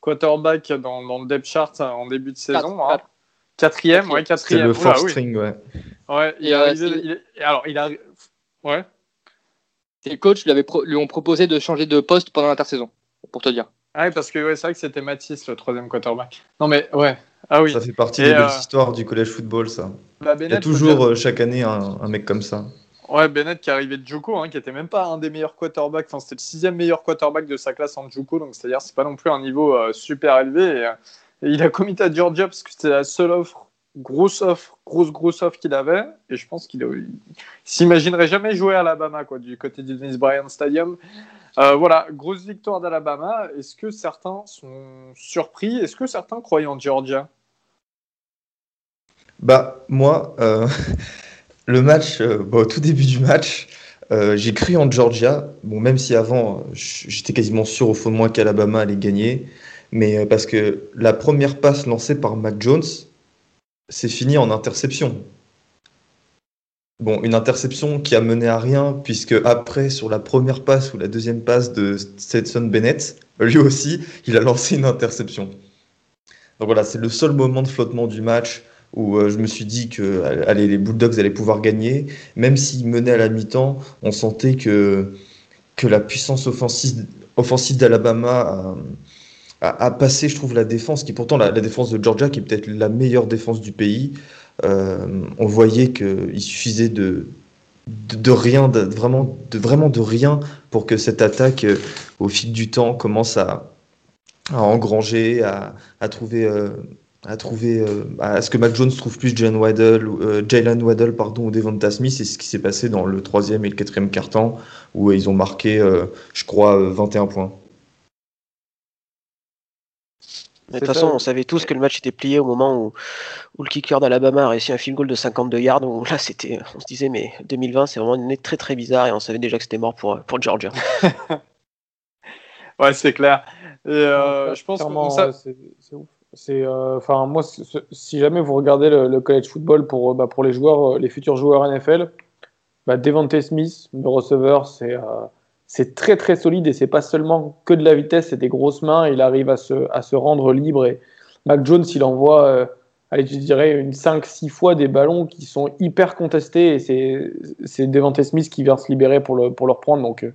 quarterback dans, dans le depth chart euh, en début de saison.
Quatre,
hein.
quatre.
Quatrième, ouais,
C'est
quatrième.
le
Oula,
fourth
oui.
string, ouais.
Ouais, il
euh,
alors, il a. Ouais.
Les coachs lui, avaient pro- lui ont proposé de changer de poste pendant l'intersaison, pour te dire.
Ah oui, parce que ouais, c'est vrai que c'était Matisse, le troisième quarterback. Non, mais ouais. Ah oui.
Ça fait partie
Et,
des belles
euh,
histoires du collège football, ça.
Bah,
Il y a toujours
dire-
chaque année un, un mec comme ça.
Ouais, Bennett qui arrivait de Juco, hein, qui était même pas un des meilleurs quarterbacks. Enfin, c'était le sixième meilleur quarterback de sa classe en Juco, donc c'est-à-dire c'est pas non plus un niveau euh, super élevé. Et, euh, et il a commis à Georgia parce que c'était la seule offre, grosse offre, grosse grosse offre qu'il avait. Et je pense qu'il il s'imaginerait jamais jouer à Alabama, quoi, du côté du Dennis Bryant Stadium. Euh, voilà, grosse victoire d'Alabama. Est-ce que certains sont surpris? Est-ce que certains croyaient en Georgia?
Bah, moi, euh, le match, euh, au tout début du match, euh, j'ai cru en Georgia. Bon, même si avant, j'étais quasiment sûr au fond de moi qu'Alabama allait gagner. Mais euh, parce que la première passe lancée par Mac Jones, c'est fini en interception. Bon, une interception qui a mené à rien, puisque après, sur la première passe ou la deuxième passe de Stetson Bennett, lui aussi, il a lancé une interception. Donc voilà, c'est le seul moment de flottement du match où euh, je me suis dit que allez, les Bulldogs allaient pouvoir gagner. Même s'ils menaient à la mi-temps, on sentait que, que la puissance offensive, offensive d'Alabama a, passé, je trouve, la défense, qui pourtant la, défense de Georgia, qui est peut-être la meilleure défense du pays. Euh, on voyait qu'il suffisait de, de, rien, vraiment, de, vraiment de rien pour que cette attaque, euh, au fil du temps, commence à, à engranger, à, à trouver, euh, à trouver, euh, à ce que Mac Jones trouve plus Jalen Waddle, ou, euh, Jalen Waddle pardon, ou Devonta Smith. C'est ce qui s'est passé dans le troisième et le quatrième quart-temps où ils ont marqué, euh, je crois, 21 points.
De toute façon, on savait tous que le match était plié au moment où, où le kicker d'Alabama a réussi un field goal de 52 yards. Où là, c'était, on se disait, mais 2020, c'est vraiment une année très très bizarre et on savait déjà que c'était mort pour, pour Georgia.
ouais, c'est clair. Et euh, je pense que ça...
c'est ouf. C'est, euh, enfin, moi, si jamais vous regardez le, le college football pour, euh, bah, pour les joueurs, euh, les futurs joueurs NFL, bah, Devontae Smith, le receveur, c'est, c'est très très solide et c'est pas seulement que de la vitesse et des grosses mains. Il arrive à se, à se rendre libre et Mac Jones, il envoie, allez, je dirais, une 5-6 fois des ballons qui sont hyper contestés et c'est Devante Smith qui vient se libérer pour le, pour le reprendre. Donc,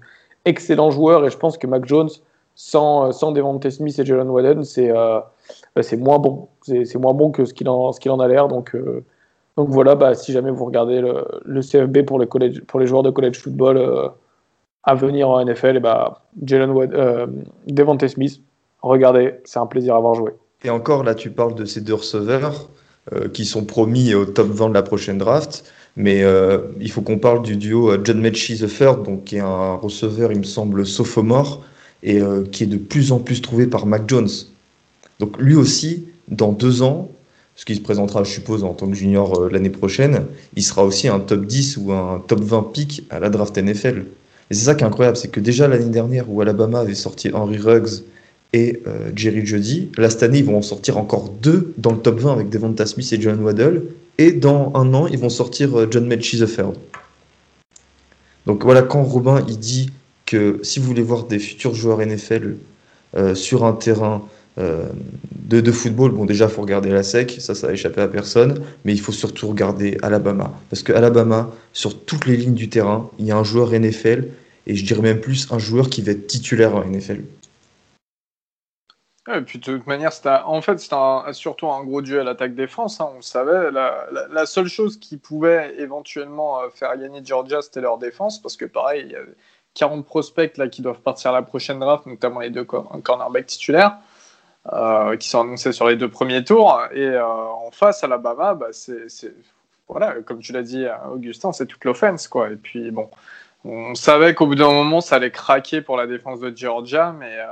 excellent joueur et je pense que Mac Jones, sans, sans Devante Smith et Jalen Wadden, c'est euh, bah, c'est moins bon. C'est moins bon que ce qu'il en, a l'air. Donc, donc voilà, bah, si jamais vous regardez le, le CFB pour les, college, pour les joueurs de college football à venir en NFL, et bah, Jalen euh, Devante Smith, regardez, c'est un plaisir à voir jouer.
Et encore, là, tu parles de ces deux receveurs euh, qui sont promis au top 20 de la prochaine draft. Mais euh, il faut qu'on parle du duo John Mechie the donc qui est un receveur, il me semble, sophomore, et qui est de plus en plus trouvé par Mac Jones. Donc lui aussi, dans deux ans, ce qui se présentera, je suppose, en tant que junior l'année prochaine, il sera aussi un top 10 ou un top 20 pick à la draft NFL. Et c'est ça qui est incroyable, c'est que déjà l'année dernière où Alabama avait sorti Henry Ruggs et euh, Jerry Jeudy, là cette année ils vont en sortir encore deux dans le top 20 avec Devonta Smith et John Waddell, et dans un an ils vont sortir euh, John Metchie the Donc voilà, quand Robin il dit que si vous voulez voir des futurs joueurs NFL euh, sur un terrain de, de, football, bon déjà faut regarder la SEC, ça ça a échappé à personne, mais il faut surtout regarder Alabama. Parce que Alabama, sur toutes les lignes du terrain, il y a un joueur NFL, et je dirais même plus un joueur qui va être titulaire en NFL.
et puis de toute manière, en fait, c'était surtout un gros duel attaque-défense. Hein, on savait. La, seule chose qui pouvait éventuellement euh, faire gagner Georgia, c'était leur défense. Parce que pareil, il y a 40 prospects là, qui doivent partir à la prochaine draft, notamment les deux cornerbacks titulaires. Euh, qui sont annoncés sur les deux premiers tours. Et euh, en face, Alabama, bah, c'est, voilà, comme tu l'as dit, Augustin, c'est toute l'offense. Et puis, bon, on savait qu'au bout d'un moment, ça allait craquer pour la défense de Georgia, mais euh,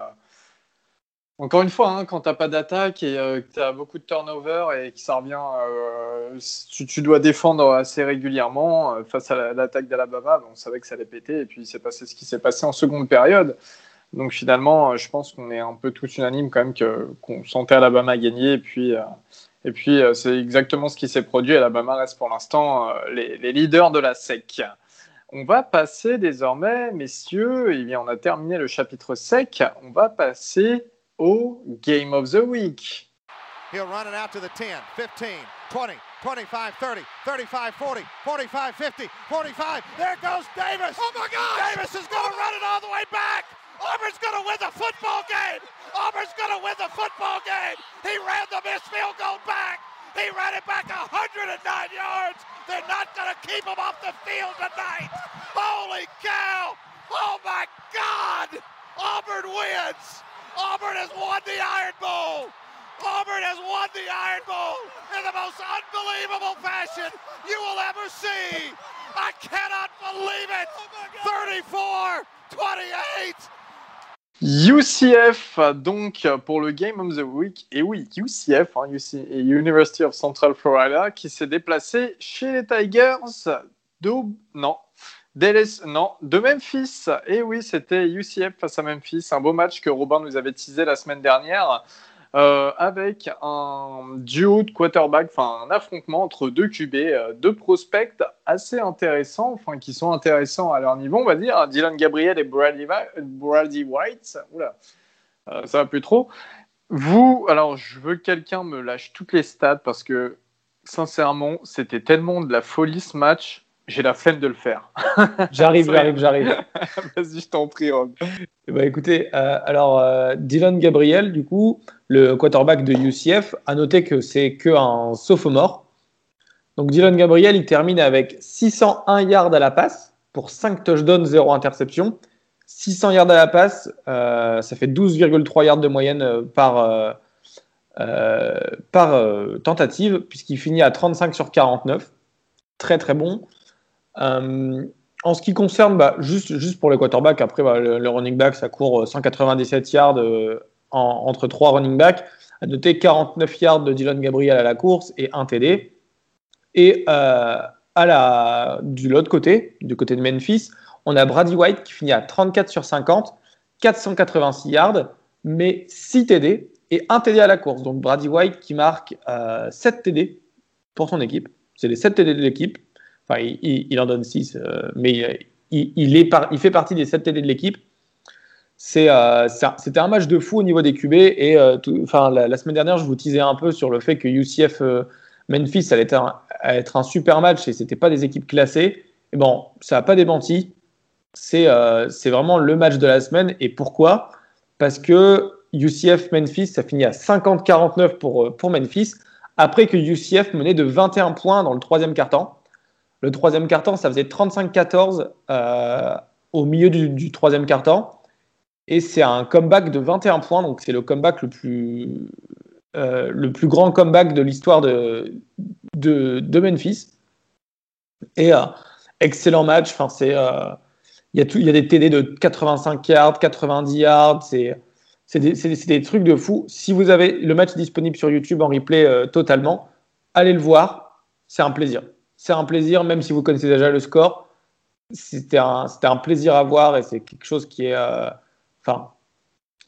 encore une fois, hein, quand tu n'as pas d'attaque et que tu as beaucoup de turnover et que ça revient, tu, dois défendre assez régulièrement face à l'attaque d'Alabama, on savait que ça allait péter. Et puis, c'est passé ce qui s'est passé en seconde période. Donc finalement, euh, je pense qu'on est un peu tous unanimes quand même qu'on sentait Alabama gagner. Et puis, euh, et puis euh, c'est exactement ce qui s'est produit. Alabama reste pour l'instant les, leaders de la SEC. On va passer désormais, messieurs, et bien on a terminé le chapitre SEC. On va passer au Game of the Week. He'll run it out to the 10, 15, 20, 25, 30, 35, 40, 45, 50, 45. There goes Davis. Oh my God! Davis is going to run it all the way back. Auburn's going to win the football game. Auburn's going to win the football game. He ran the missed field goal back. He ran it back 109 yards. They're not going to keep him off the field tonight. Holy cow. Oh, my God. Auburn wins. Auburn has won the Iron Bowl. Auburn has won the Iron Bowl in the most unbelievable fashion you will ever see. I cannot believe it. 34 28. UCF, donc, pour le Game of the Week. Et oui, UCF, hein, University of Central Florida, qui s'est déplacé chez les Tigers de. Non. De Memphis. Et oui, c'était UCF face à Memphis. Un beau match que Robin nous avait teasé la semaine dernière. Euh, avec un duo de quarterback, enfin un affrontement entre deux QB, euh, deux prospects assez intéressants, enfin qui sont intéressants à leur niveau, on va dire, Dylan Gabriel et Brady, White. Oula, euh, ça va plus trop. Vous, alors je veux que quelqu'un me lâche toutes les stats parce que sincèrement, c'était tellement de la folie ce match j'ai la flemme de le faire.
j'arrive, j'arrive, j'arrive.
Vas-y, je t'en prie, Rob.
Eh ben, écoutez, euh, alors euh, Dylan Gabriel, du coup, le quarterback de UCF, a noté que c'est qu'un sophomore. Donc Dylan Gabriel, il termine avec 601 yards à la passe pour 5 touchdowns, 0 interception. 600 yards à la passe, euh, ça fait 12,3 yards de moyenne par, par tentative, puisqu'il finit à 35 sur 49. Très très bon. Euh, en ce qui concerne, bah, juste, juste pour les quarterbacks, après bah, le, running back, ça court 197 euh, yards euh, entre trois running backs. À noter 49 yards de Dylan Gabriel à la course et un TD. Et à la, du l'autre côté, du côté de Memphis, on a Brady White qui finit à 34 sur 50, 486 yards, mais 6 TD et un TD à la course. Donc Brady White qui marque 7 TD pour son équipe. C'est les 7 TD de l'équipe. Enfin, il, en donne 6, euh, mais il, il est il fait partie des 7 TD de l'équipe. Euh, c'était un match de fou au niveau des QB. Et euh, enfin, la, semaine dernière, je vous teasais un peu sur le fait que UCF euh, Memphis allait être un, super match et c'était pas des équipes classées. Bon, ça n'a pas démenti. C'est, euh, vraiment le match de la semaine. Et pourquoi? Parce que UCF Memphis, ça finit à 50-49 pour, euh, pour Memphis, après que UCF menait de 21 points dans le troisième quart-temps. Le troisième quart-temps, ça faisait 35-14 euh, au milieu du, troisième quart-temps. Et c'est un comeback de 21 points, donc c'est le comeback le plus, euh, le plus grand comeback de l'histoire de, de, Memphis. Et euh, excellent match. Enfin, il y a y a des TD de 85 yards, 90 yards. C'est, des, trucs de fou. Si vous avez le match disponible sur YouTube en replay totalement, allez le voir. C'est un plaisir. C'est un plaisir, même si vous connaissez déjà le score. C'était un, plaisir à voir et c'est quelque chose qui est. euh, Enfin,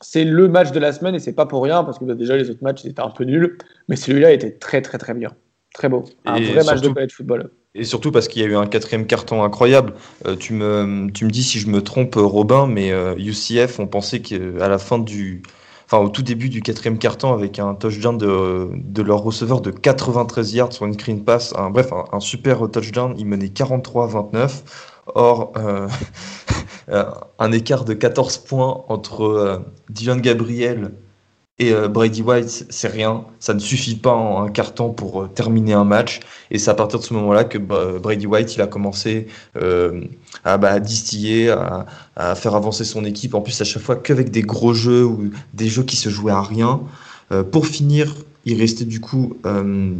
c'est le match de la semaine et c'est pas pour rien parce que déjà les autres matchs étaient un peu nuls, mais celui-là était très très très bien. Très beau. Un
Et
vrai match de
surtout-
college football.
Et surtout parce qu'il y a eu un quatrième carton incroyable. Euh, tu, me, tu me dis si je me trompe, euh, Robin, mais euh, UCF, on pensait qu'à la fin du. Enfin, au tout début du quatrième carton, avec un touchdown de, leur receveur de 93 yards sur une screen pass, un, bref, un, super touchdown, ils menaient 43-29. Or, euh, un écart de 14 points entre euh, Gabriel et euh, Brady White, c'est rien. Ça ne suffit pas en un carton pour euh, terminer un match. Et c'est à partir de ce moment-là que bah, Brady White il a commencé euh, à, bah, distiller, à, à faire avancer son équipe. En plus, à chaque fois qu'avec des gros jeux ou des jeux qui se jouaient à rien. Euh, pour finir, il restait du coup. euh,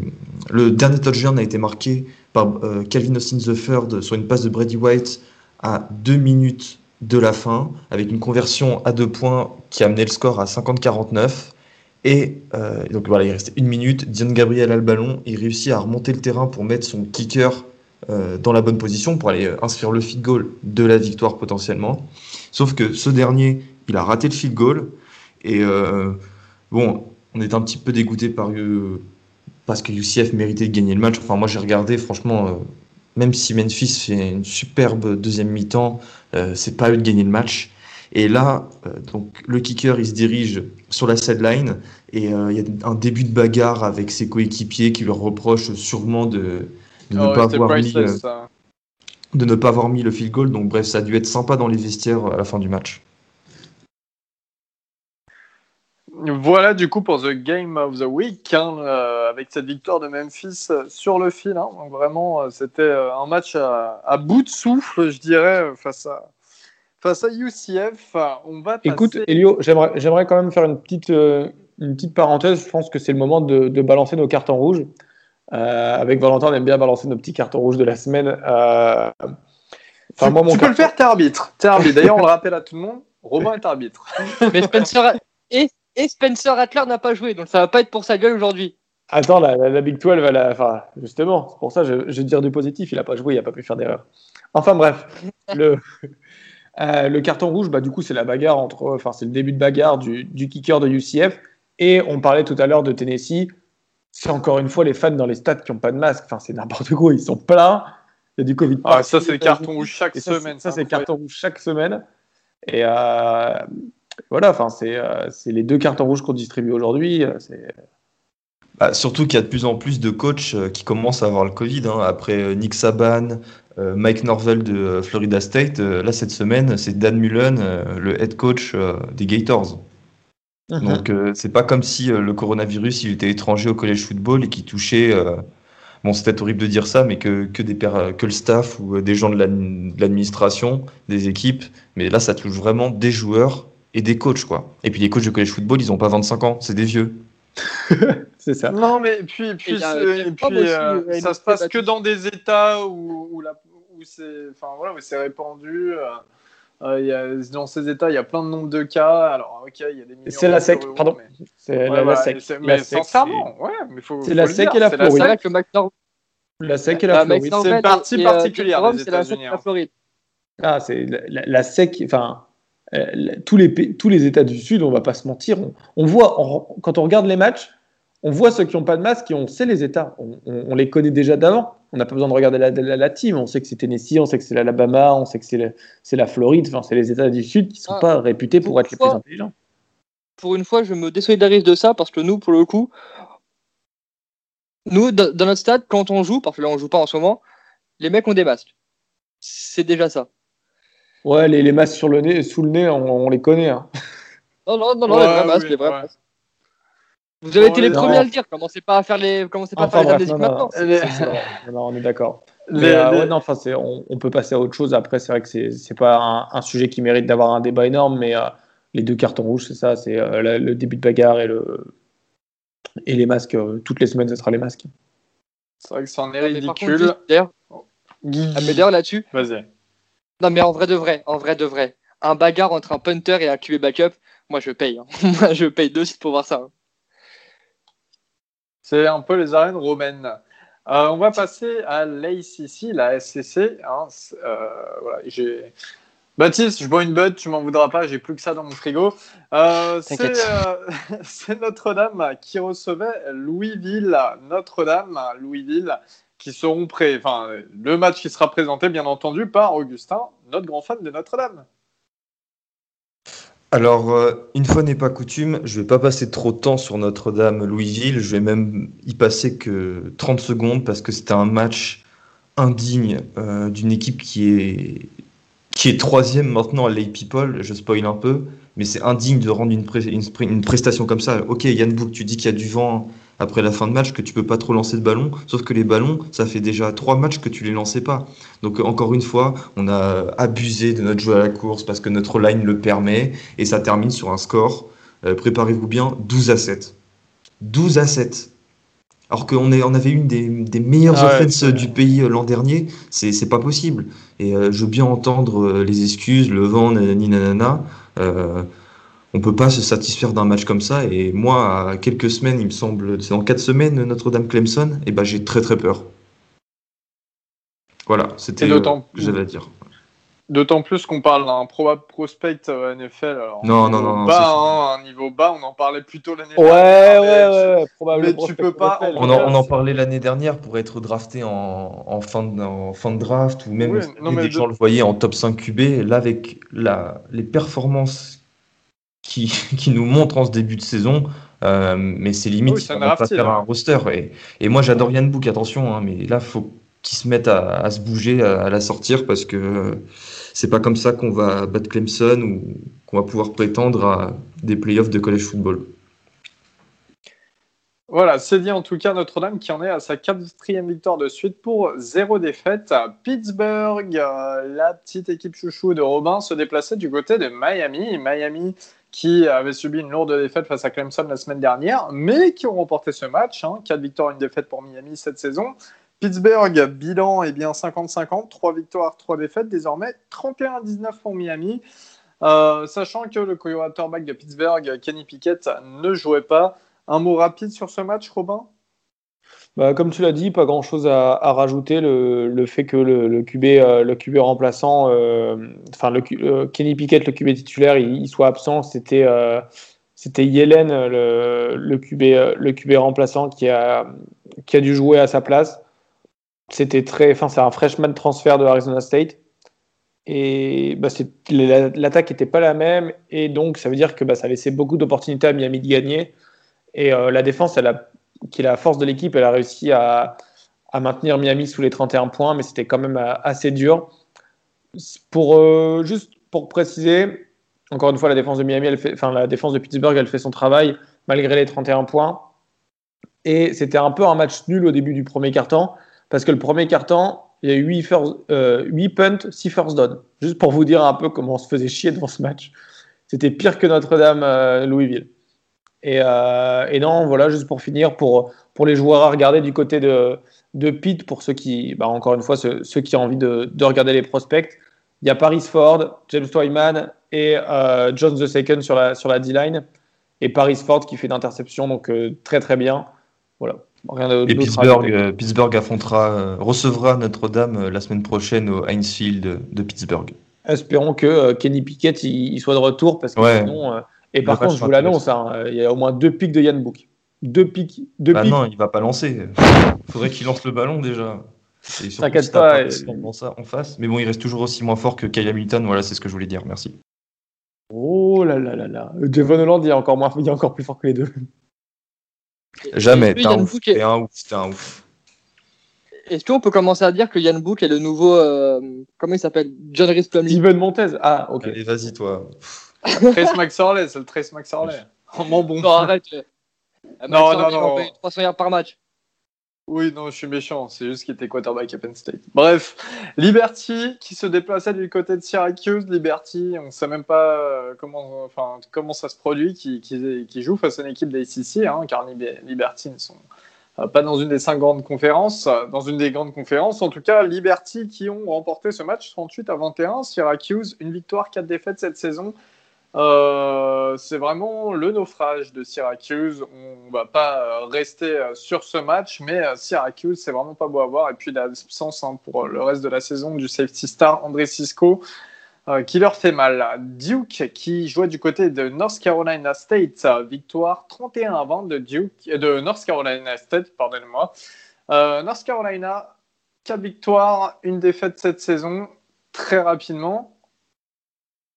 le dernier touchdown a été marqué par Calvin Austin III sur une passe de Brady White à deux minutes de la fin, avec une conversion à deux points qui a amené le score à 50-49. Et euh, donc voilà, il restait une minute. Diane Gabriel a le ballon. Il réussit à remonter le terrain pour mettre son kicker euh, dans la bonne position pour aller euh, inscrire le field goal de la victoire potentiellement. Sauf que ce dernier, il a raté le field goal. Et bon, on est un petit peu dégoûté par parce que UCF méritait de gagner le match. Enfin, moi j'ai regardé, franchement, même si Memphis fait une superbe deuxième mi-temps, c'est pas eux de gagner le match. Et là, euh, donc le kicker, il se dirige sur la sideline et euh, il y a un début de bagarre avec ses coéquipiers qui leur reprochent sûrement de, de ne
Oh,
pas avoir mis, euh, de ne pas avoir mis le field goal. Donc bref, ça a dû être sympa dans les vestiaires à la fin du match.
Voilà du coup pour The Game of the Week, hein, euh, avec cette victoire de Memphis euh, sur le fil. hein. Donc vraiment, euh, c'était un match à, à bout de souffle, je dirais, face à, face à UCF. On va passer...
Écoute, Elio, j'aimerais, j'aimerais quand même faire une petite, euh, une petite parenthèse. Je pense que c'est le moment de, de balancer nos cartons rouges. Euh, avec Valentin, on aime bien balancer nos petits cartons rouges de la semaine. Euh, Enfin,
tu,
moi, mon
tu peux le faire, t'es arbitre. T'es arbitre. D'ailleurs, on le rappelle à tout le monde, Robin est arbitre.
Mais Spencer et, et Spencer Rattler n'a pas joué, donc ça va pas être pour sa gueule aujourd'hui.
Attends, la, la, la Big 12 va la. Enfin, justement, c'est pour ça, je, je vais dire du positif. Il a pas joué, il a pas pu faire d'erreur. Enfin, bref. le, euh, le carton rouge, bah, du coup, c'est la bagarre entre. Enfin, c'est le début de bagarre du, du kicker de UCF. Et on parlait tout à l'heure de Tennessee. C'est encore une fois les fans dans les stades qui n'ont pas de masque. Enfin, c'est n'importe quoi. Ils sont pleins. Il y a du Covid.
Ah,
partout
ça, c'est
aux
le carton
États-Unis.
rouge chaque
Et
semaine.
Ça, c'est
incroyable.
carton rouge chaque semaine. Et euh, voilà, enfin, c'est euh, c'est les deux cartons rouges qu'on distribue aujourd'hui. euh,
Bah, surtout qu'il y a de plus en plus de coachs euh, qui commencent à avoir le Covid. hein. Après Nick Saban, euh, Mike Norvell de Florida State, euh, là cette semaine, c'est Dan Mullen, euh, le head coach euh, des Gators. Donc euh, c'est pas comme si euh, le coronavirus il était étranger au college football et qui touchait, euh, bon c'est peut-être horrible de dire ça, mais que, que, des per- que le staff ou euh, des gens de l'administration, des équipes, mais là ça touche vraiment des joueurs et des coachs quoi. Et puis les coachs de college football ils ont pas 25 ans, c'est des vieux.
c'est ça.
Non, mais puis, puis,
Et
c'est- et puis,
aussi,
euh, ça se passe que dans des États où, où, c'est enfin, voilà, où c'est répandu. euh, euh, il y a, dans ces États, il y a plein de nombre de cas. Alors, ok, il y a des
C'est la SEC, pardon.
mais-
C'est
Ouais,
la, SEC.
c'est-
La
mais
SEC,
sincèrement, ouais, mais faut.
c'est
faut
la SEC et la
c'est
Floride.
C'est
c'est La SEC et la Floride.
Norvell
une partie
et, euh,
particulière des
c'est la
États-Unis,
SEC de
hein.
la Floride.
Ah, c'est la, la- la SEC, enfin, euh, tous, les, tous les États du Sud, on va pas se mentir, on, on voit, on- quand on regarde les matchs, on voit ceux qui n'ont pas de masque et on sait les États. On, les connaît déjà d'avant. On n'a pas besoin de regarder la, la- la team. On sait que c'est Tennessee, on sait que c'est l'Alabama, on sait que c'est le- c'est la Floride. Enfin, c'est les États du Sud qui ne sont
Ah,
pas réputés pour être les plus intelligents.
Pour une fois, je me désolidarise de ça parce que nous, pour le coup, nous, dans notre stade, quand on joue, parce que là, on joue pas en ce moment, les mecs ont des masques. C'est déjà ça.
Ouais, les, les masques sur le nez, sous le nez, on, on les connaît. hein.
Non, non, non, non,
Ouais,
les vrais masques,
oui,
les vrais
ouais.
masques. Vous avez
Bon,
été les
les-
premiers à le dire. Commencez pas à faire les, commencez pas
Enfin,
à faire les
bref,
amnésiques
non, non,
maintenant.
Les-.
Non, non, on est d'accord. Mais,
Les-
euh,
les-
ouais, non, enfin, c'est- on, on peut passer à autre chose. Après, c'est vrai que c'est c'est pas un, un sujet qui mérite d'avoir un débat énorme, mais euh, les deux cartons rouges, c'est ça, c'est euh, la- le début de bagarre et le et les masques. euh, toutes les semaines, ce sera les masques.
C'est vrai que c'en est
contre,
ridicule.
ah, mais d'ailleurs, là-dessus,
Vas-y.
Non, mais en vrai de vrai, en vrai de vrai, un bagarre entre un punter et un QB backup, moi je paye. hein. moi je paye deux sites pour voir ça. hein.
C'est un peu les arènes romaines. Euh, on va passer à l'ACC, la SCC. hein. Euh, voilà, j'ai- Baptiste, je bois une bud, tu m'en voudras pas, j'ai plus que ça dans mon frigo. Euh, euh, c'est Notre-Dame qui recevait Louisville, Notre-Dame, Louisville, qui seront prêts. Enfin, le match qui sera présenté, bien entendu, par Augustin, notre grand fan de Notre-Dame.
Alors, euh, une fois n'est pas coutume, je vais pas passer trop de temps sur Notre-Dame Louisville. Je vais même y passer que 30 secondes parce que c'était un match indigne euh, d'une équipe qui est qui est troisième maintenant à Lay People. Je spoil un peu, mais c'est indigne de rendre une, une prestation comme ça. Ok, Yann Book, tu dis qu'il y a du vent après la fin de match, que tu peux pas trop lancer de ballon. Sauf que les ballons, ça fait déjà trois matchs que tu les lançais pas. Donc encore une fois, on a abusé de notre jeu à la course parce que notre line le permet et ça termine sur un score, euh, préparez-vous bien, 12 à 7. 12 à 7. Alors qu'on on avait une des, des meilleures
Ah
offenses du pays euh, l'an dernier, c'est pas possible. Et euh, je veux bien entendre les excuses, le vent, nanani nanana. Euh, on peut pas se satisfaire d'un match comme ça. Et moi, à quelques semaines, il me semble, c'est dans 4 semaines Notre-Dame-Clemson, et ben j'ai très très peur. Voilà, c'était ce que j'avais à dire.
D'autant plus qu'on parle d'un probable prospect euh, NFL. Alors,
Non, non,
niveau
non,
Bas, hein, un niveau bas, on en parlait plutôt l'année
Ouais, ouais,
dernière. mais
ouais,
tu-
ouais, probablement.
mais tu peux pas
NFL.
On en, on en parlait l'année dernière pour être drafté en, en fin, de, en fin de draft ou même
Oui,
cette année,
non, mais
des
de-
gens le voyaient en top 5 QB. Là, avec la, les performances qui, qui nous montrent en ce début de saison, euh, mais c'est limite,
Oui,
on va pas faire
là.
un roster. Et, et moi, j'adore Yann Book, attention, hein, mais là, faut qu'il se mette à, à se bouger, à, à la sortir parce que c'est pas comme ça qu'on va battre Clemson ou qu'on va pouvoir prétendre à des playoffs de college football.
Voilà, c'est dit en tout cas Notre-Dame qui en est à sa quatrième victoire de suite pour zéro défaite. Pittsburgh, euh, la petite équipe chouchou de Robin, se déplaçait du côté de Miami. Miami qui avait subi une lourde défaite face à Clemson la semaine dernière, mais qui ont remporté ce match. Hein, 4 victoires, une défaite pour Miami cette saison. Pittsburgh, bilan est bien 50-50, 3 victoires, 3 défaites, désormais 31-19 pour Miami. Euh, sachant que le quarterback de Pittsburgh, Kenny Pickett, ne jouait pas. Un mot rapide sur ce match, Robin?
Bah, comme tu l'as dit, pas grand chose à, rajouter. Le, fait que le, QB, euh, le QB remplaçant, euh, enfin euh, Kenny Pickett, le QB titulaire, il, soit absent, c'était euh, Yellen, le, le QB, euh, le QB remplaçant qui a, dû jouer à sa place. C'était très, enfin c'est un freshman transfert de Arizona State. Et bah, l'attaque n'était pas la même, et donc ça veut dire que bah, ça laissait beaucoup d'opportunités à Miami de gagner. Et euh, la défense, elle a qui est la force de l'équipe, elle a réussi à, maintenir Miami sous les 31 points, mais c'était quand même euh, assez dur. Pour, euh, juste pour préciser, encore une fois, la défense de Miami, elle fait, enfin, la défense de Pittsburgh, elle fait son travail malgré les 31 points. Et c'était un peu un match nul au début du premier quart-temps, parce que le premier quart-temps, il y a eu 8, first, euh, 8 punts, 6 first down. Juste pour vous dire un peu comment on se faisait chier devant ce match. C'était pire que Notre-Dame euh, Louisville. Et, euh, et non, voilà, juste pour finir, pour, pour les joueurs à regarder du côté de, de Pitt, pour ceux qui, bah, encore une fois, ceux, ceux qui ont envie de, de regarder les prospects, il y a Paris Ford, James Twyman et euh, Jones the Second sur la, sur la D-line. Et Paris Ford qui fait d'interception, donc euh, très très bien. Voilà. Rien
Et
à
Pittsburgh, euh, Pittsburgh affrontera, recevra Notre-Dame la semaine prochaine au Heinz Field de Pittsburgh.
Espérons que Kenny Pickett il, il soit de retour parce que
Ouais.
sinon. Et par contre, je vous l'annonce, hein, il y a au moins deux pics de Yann Book. deux pics. Deux
Bah
pics.
non, il va pas lancer. Faudrait qu'il lance le ballon déjà. Et
T'inquiète pas, euh,
ça en face. Mais bon, il reste toujours aussi moins fort que Kyle Hamilton. Voilà, c'est ce que je voulais dire. Merci.
Oh là là là là. Devon Holland, il est encore, moins, il est encore plus fort que les deux.
Jamais. T'es un ouf.
Est-
T'es un ouf. T'es un ouf.
Est-ce qu'on peut commencer à dire que Yann Book est le nouveau. euh, comment il s'appelle? John Rhys Plumlee
Steven Montez. Ah, ok.
Allez, vas-y, toi.
Trace McSorley, c'est le Trace McSorley. Oh, mon bon.
Non, arrête. euh.
Non, non, non.
en paye 300 yards par match.
Oui, non, je suis méchant. C'est juste qu'il était quarterback à Penn State. Bref, Liberty qui se déplaçait du côté de Syracuse. Liberty, on ne sait même pas euh, comment, enfin, comment ça se produit, qui, qui, qui joue face à une équipe d'ACC, hein, car Lib- Liberty ne sont euh, pas dans une des cinq grandes conférences. Dans une des grandes conférences, en tout cas, Liberty qui ont remporté ce match 38 à 21. Syracuse, une victoire, quatre défaites cette saison. Euh, c'est vraiment le naufrage de Syracuse. On va pas euh, rester euh, sur ce match, mais Syracuse, c'est vraiment pas beau à voir. Et puis l'absence hein, pour le reste de la saison du safety star André Cisco, qui leur fait mal. Duke, qui jouait du côté de North Carolina State, victoire 31 à 20 de Duke, de North Carolina State, pardonnez-moi. North Carolina, 4 victoires, une défaite cette saison, très rapidement.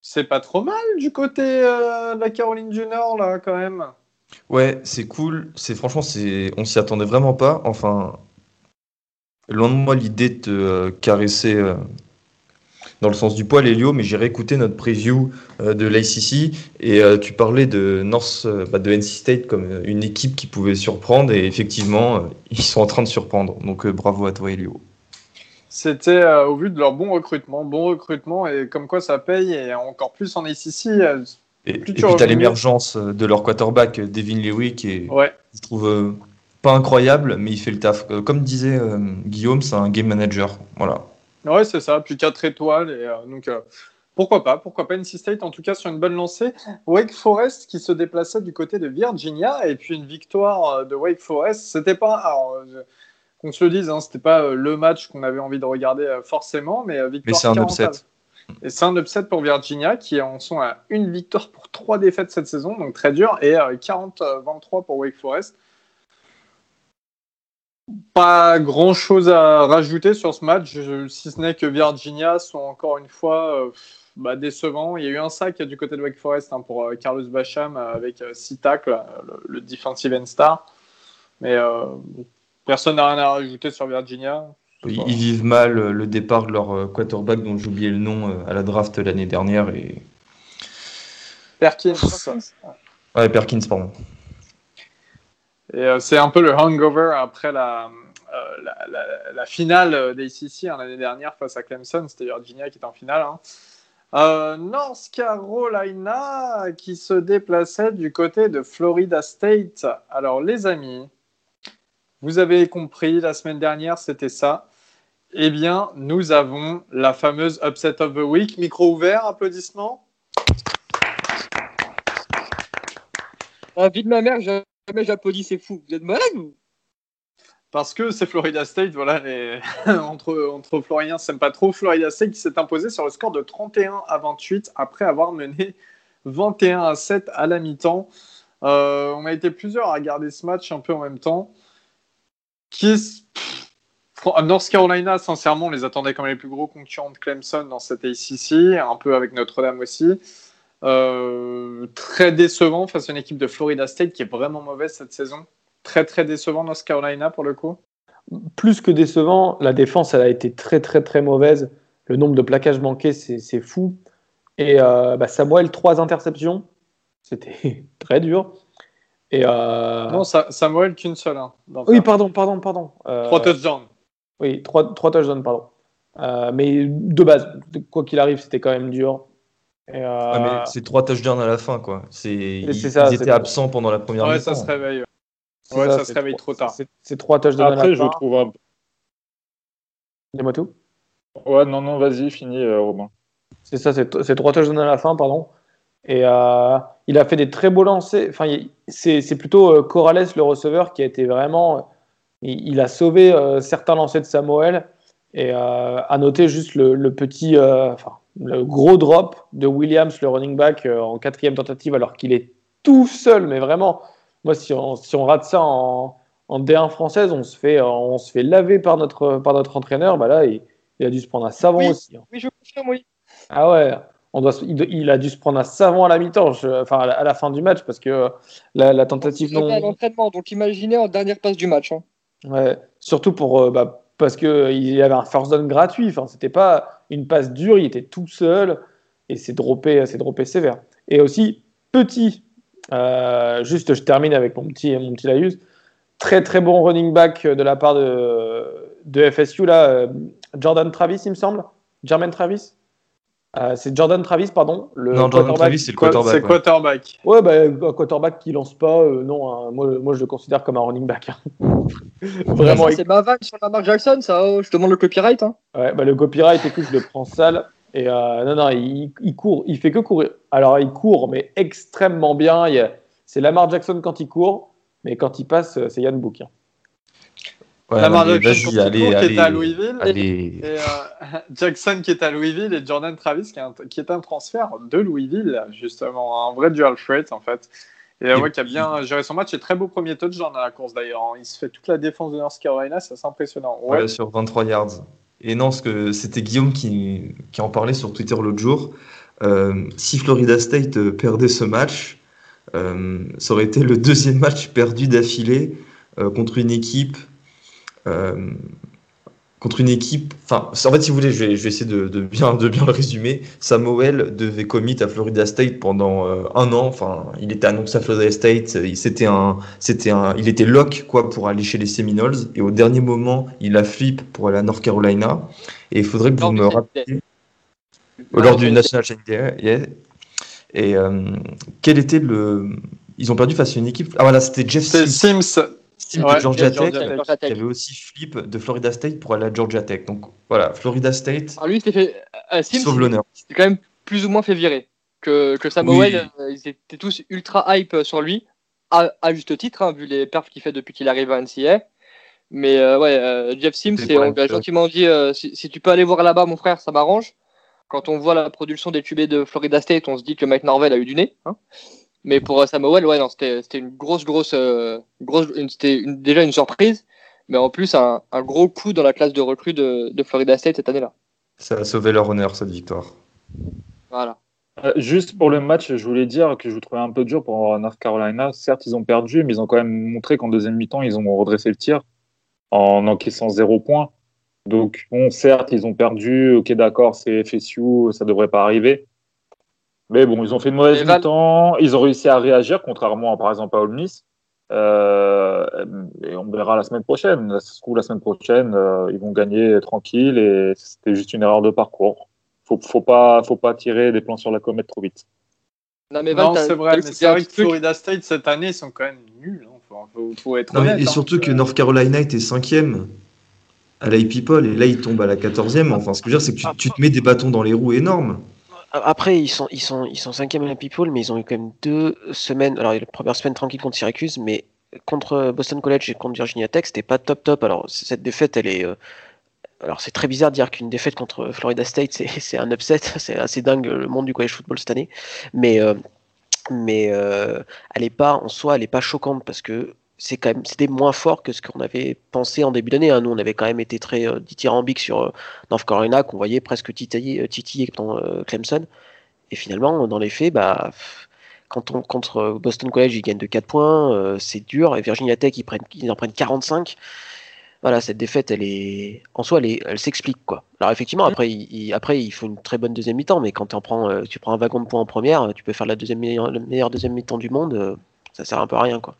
C'est pas trop mal du côté euh, de la Caroline du Nord, là, quand même.
Ouais, c'est cool. C'est franchement, c'est, on s'y attendait vraiment pas. Enfin, loin de moi l'idée de te euh, caresser euh, dans le sens du poil, Elio, mais j'ai réécouté notre preview de l'ACC et tu parlais de North, bah, de NC State comme une équipe qui pouvait surprendre et effectivement, ils sont en train de surprendre. Donc bravo à toi, Elio.
C'était euh, au vu de leur bon recrutement, bon recrutement et comme quoi ça paye et encore plus en ACC. euh,
Et, et
tu
puis t'as
reviens-
l'émergence de leur quarterback euh, Devin Leary qui est,
ouais,
je trouve, euh, pas incroyable, mais il fait le taf. Euh, comme disait euh, Guillaume, c'est un game manager. Voilà.
ouais, c'est ça. Puis 4 étoiles et donc pourquoi pas, pourquoi pas NC State en tout cas sur une bonne lancée. Wake Forest qui se déplaçait du côté de Virginia et puis une victoire de Wake Forest. C'était pas, alors, qu'on se le dise, hein, c'était pas euh, le match qu'on avait envie de regarder euh, forcément, mais euh,
Mais
victoire
c'est un
40 à-
upset.
Et c'est un upset pour Virginia qui en sont à une victoire pour trois défaites cette saison, donc très dur, et euh, 40-23 pour Wake Forest. Pas grand chose à rajouter sur ce match, si ce n'est que Virginia sont encore une fois euh, bah, décevants. Il y a eu un sac du côté de Wake Forest hein, pour euh, Carlos Bacham avec 6 tacles, euh, le, le defensive end star. Mais personne n'a rien à rajouter sur Virginia.
Ils, ils vivent mal euh, le départ de leur euh, quarterback dont j'ai oublié le nom euh, à la draft l'année dernière. Et...
Perkins.
Ouais, Perkins, pardon.
Et euh, c'est un peu le hangover après la, euh, la, la- la finale des ICC hein, l'année dernière face à Clemson. C'était Virginia qui était en finale. hein. Euh, North Carolina qui se déplaçait du côté de Florida State. Alors les amis, vous avez compris, la semaine dernière c'était ça. Eh bien, nous avons la fameuse Upset of the Week. Micro ouvert, applaudissements.
La vie de ma mère, jamais j'applaudis, c'est fou. Vous êtes malade vous?
Parce que c'est Florida State, voilà, les... entre, entre Floridiens, ça s'aime pas trop. Florida State qui s'est imposé sur le score de 31 à 28 après avoir mené 21 à 7 à la mi-temps. Euh, on a été plusieurs à regarder ce match un peu en même temps. Qui North Carolina, sincèrement, on les attendait comme les plus gros concurrents de Clemson dans cette ACC, un peu avec Notre-Dame aussi. Euh, très décevant face à une équipe de Florida State qui est vraiment mauvaise cette saison. Très très décevant North Carolina pour le coup.
Plus que décevant, la défense elle a été très très très mauvaise. Le nombre de plaquages manqués, c'est c'est fou. Et euh, bah, Samuel, trois interceptions. C'était très dur. Et euh,
Non, ça, Samuel qu'une seule. hein,
oui,
ça.
pardon, pardon, pardon. Euh,
Trois touchdowns.
Oui, trois, trois touchdowns, pardon. Euh, mais de base, quoi qu'il arrive, c'était quand même dur. Euh,
mais c'est trois touchdowns à la fin, quoi. C'est, ils,
c'est ça,
ils étaient absents pendant la première
Ouais,
mi-temps.
ça se réveille. ouais, ça se réveille trop tard.
C'est trois touchdowns à
Après,
la
je
fin.
trouve un...
Dis-moi tout.
Ouais, non, non, vas-y, finis, euh, Romain.
C'est ça, c'est c'est trois touchdowns à la fin, pardon. Et euh, il a fait des très beaux lancers. Enfin, c'est plutôt euh, Corrales, le receveur, qui a été vraiment. Il, il a sauvé euh, certains lancers de Samuel. Et euh, à noter juste le, le petit, euh, enfin, le gros drop de Williams, le running back, euh, en quatrième tentative, alors qu'il est tout seul, mais vraiment moi, si on, si on rate ça en, en D1 française, on se fait, on se fait laver par notre, par notre entraîneur. Bah là, il, il a dû se prendre un savon
Oui.
aussi. hein.
Oui, je confirme, oui.
Ah ouais, on doit, il, il a dû se prendre un savon à la mi-temps, enfin à la, à la fin du match, parce que euh, la, la tentative non.
l'entraînement, donc imaginez en dernière passe du match. hein.
Ouais, surtout pour, euh, bah, parce qu'il y avait un first down gratuit. Enfin, c'était pas une passe dure, il était tout seul et c'est droppé, c'est droppé sévère. Et aussi petit, euh, juste, je termine avec mon petit, mon petit Laïus. Très très bon running back de la part de, de FSU là, euh, Jordan Travis, il me semble, Jermaine Travis? Euh, c'est Jordan Travis, pardon. Le
Non, Jordan
quarterback.
Travis, c'est le quarterback.
C'est
ouais.
quarterback.
Ouais, bah, un quarterback qui lance pas, euh, non, hein, moi, moi je le considère comme un running back. hein. Vraiment,
C'est ma vanne sur Lamar Jackson, ça. oh, je demande le copyright. Hein.
Ouais, bah, le copyright, écoute, je le prends sale. Et euh, non, non, il, il court, il fait que courir. Alors, il court, mais extrêmement bien. Il y a- C'est Lamar Jackson quand il court, mais quand il passe, euh, c'est Yann Book.
Ouais,
Lamar Jackson,
allez,
qui était à Louisville.
allez.
Et euh, Jackson qui est à Louisville et Jordan Travis qui est, un, qui est un transfert de Louisville, justement, un vrai dual threat en fait. Et euh,
Et
ouais, qui a bien géré son match et très beau premier touchdown à la course d'ailleurs. hein. Il se fait toute la défense de North Carolina, c'est assez impressionnant. Ouais.
Ouais, sur 23 yards. Et non, ce que c'était Guillaume qui, qui en parlait sur Twitter l'autre jour. Euh, si Florida State perdait ce match, euh, ça aurait été le deuxième match perdu d'affilée contre une équipe. Euh, contre une équipe. Enfin, en fait, si vous voulez, je vais, je vais essayer de, de bien, de bien le résumer. Samuel devait commit à Florida State pendant euh, un an. Enfin, il était annoncé à Florida State. Il, c'était un, c'était un, il était lock quoi pour aller chez les Seminoles. Et au dernier moment, il a flip pour aller à North Carolina. Et il faudrait que
Lors
vous me rappeliez lors du National Day. yeah. Et euh, quel était le Ils ont perdu face à une équipe. Ah voilà, c'était Jeff Sims.
Ouais,
de Georgia
Georgia
Tech, qui
Tech.
avait aussi flip de Florida State pour aller à Georgia Tech. Donc voilà, Florida State
Alors lui, il s'est fait. euh, Sims,
sauve l'honneur.
il s'est quand même plus ou moins fait virer. Que, que Samuel,
Oui.
euh, ils étaient tous ultra hype sur lui, à, à juste titre, hein, vu les perfs qu'il fait depuis qu'il arrive à NCA. Mais euh, ouais, euh, Jeff Sims,
C'était
et on lui a gentiment dit euh, si, si tu peux aller voir là-bas, mon frère, ça m'arrange. Quand on voit la production des tubés de Florida State, on se dit que Mike Norvell a eu du nez. hein. Mais pour euh, Samuel, ouais, non, c'était c'était une grosse, grosse, euh, grosse une- c'était une- déjà une surprise, mais en plus un, un gros coup dans la classe de recrues de, de Florida State cette année-là.
Ça a sauvé leur honneur, cette victoire.
Voilà.
Euh, Juste pour le match, je voulais dire que je vous trouvais un peu dur pour North Carolina. Certes, ils ont perdu, mais ils ont quand même montré qu'en deuxième mi-temps, ils ont redressé le tir en encaissant zéro point. Donc, bon, certes, ils ont perdu. Ok, d'accord, c'est FSU, ça devrait pas arriver. Mais bon, ils ont fait une mauvaise
Val-
mi-temps. Ils ont réussi à réagir, contrairement, à, par exemple, à Ole Miss. Euh, et on verra la semaine prochaine. Ça se trouve, la semaine prochaine, euh, ils vont gagner tranquille et c'était juste une erreur de parcours. Faut, faut pas, faut pas tirer des plans sur la comète trop vite.
Non, mais Val,
c'est vrai, c'est vrai que. Florida State cette année, ils sont quand même nuls. hein. Faut, faut- faut être
Non,
honnête.
et
hein.
surtout que North Carolina était cinquième à la People et là ils tombent à la 14e. Enfin, ce que je veux dire, c'est que tu, tu te mets des bâtons dans les roues énormes.
Après, ils sont, ils sont, ils sont cinquième à la People, mais ils ont eu quand même deux semaines. Alors, la première semaine tranquille contre Syracuse, mais contre Boston College et contre Virginia Tech, c'était pas top top. Alors, cette défaite, elle est. euh, Alors, c'est très bizarre de dire qu'une défaite contre Florida State, c'est un upset. C'est assez dingue le monde du college football cette année. Mais, euh, mais euh, elle est pas, en soi, elle est pas choquante parce que c'est quand même, c'était moins fort que ce qu'on avait pensé en début d'année. hein. Nous, on avait quand même été très euh, dithyrambique sur euh, North Carolina, qu'on voyait presque titiller, euh, titiller dans euh, Clemson. Et finalement, dans les faits, bah, quand on, contre euh, Boston College, ils gagnent de 4 points, c'est dur. Et Virginia Tech, ils, prennent, ils en prennent 45. Voilà, cette défaite, elle est, en soi, elle, s'explique quoi. Alors effectivement, après, il, il- après, il faut une très bonne deuxième mi-temps, mais quand tu prends, tu prends un wagon de points en première, tu peux faire la deuxième meilleure, la meilleure deuxième mi-temps du monde, ça sert un peu à rien quoi.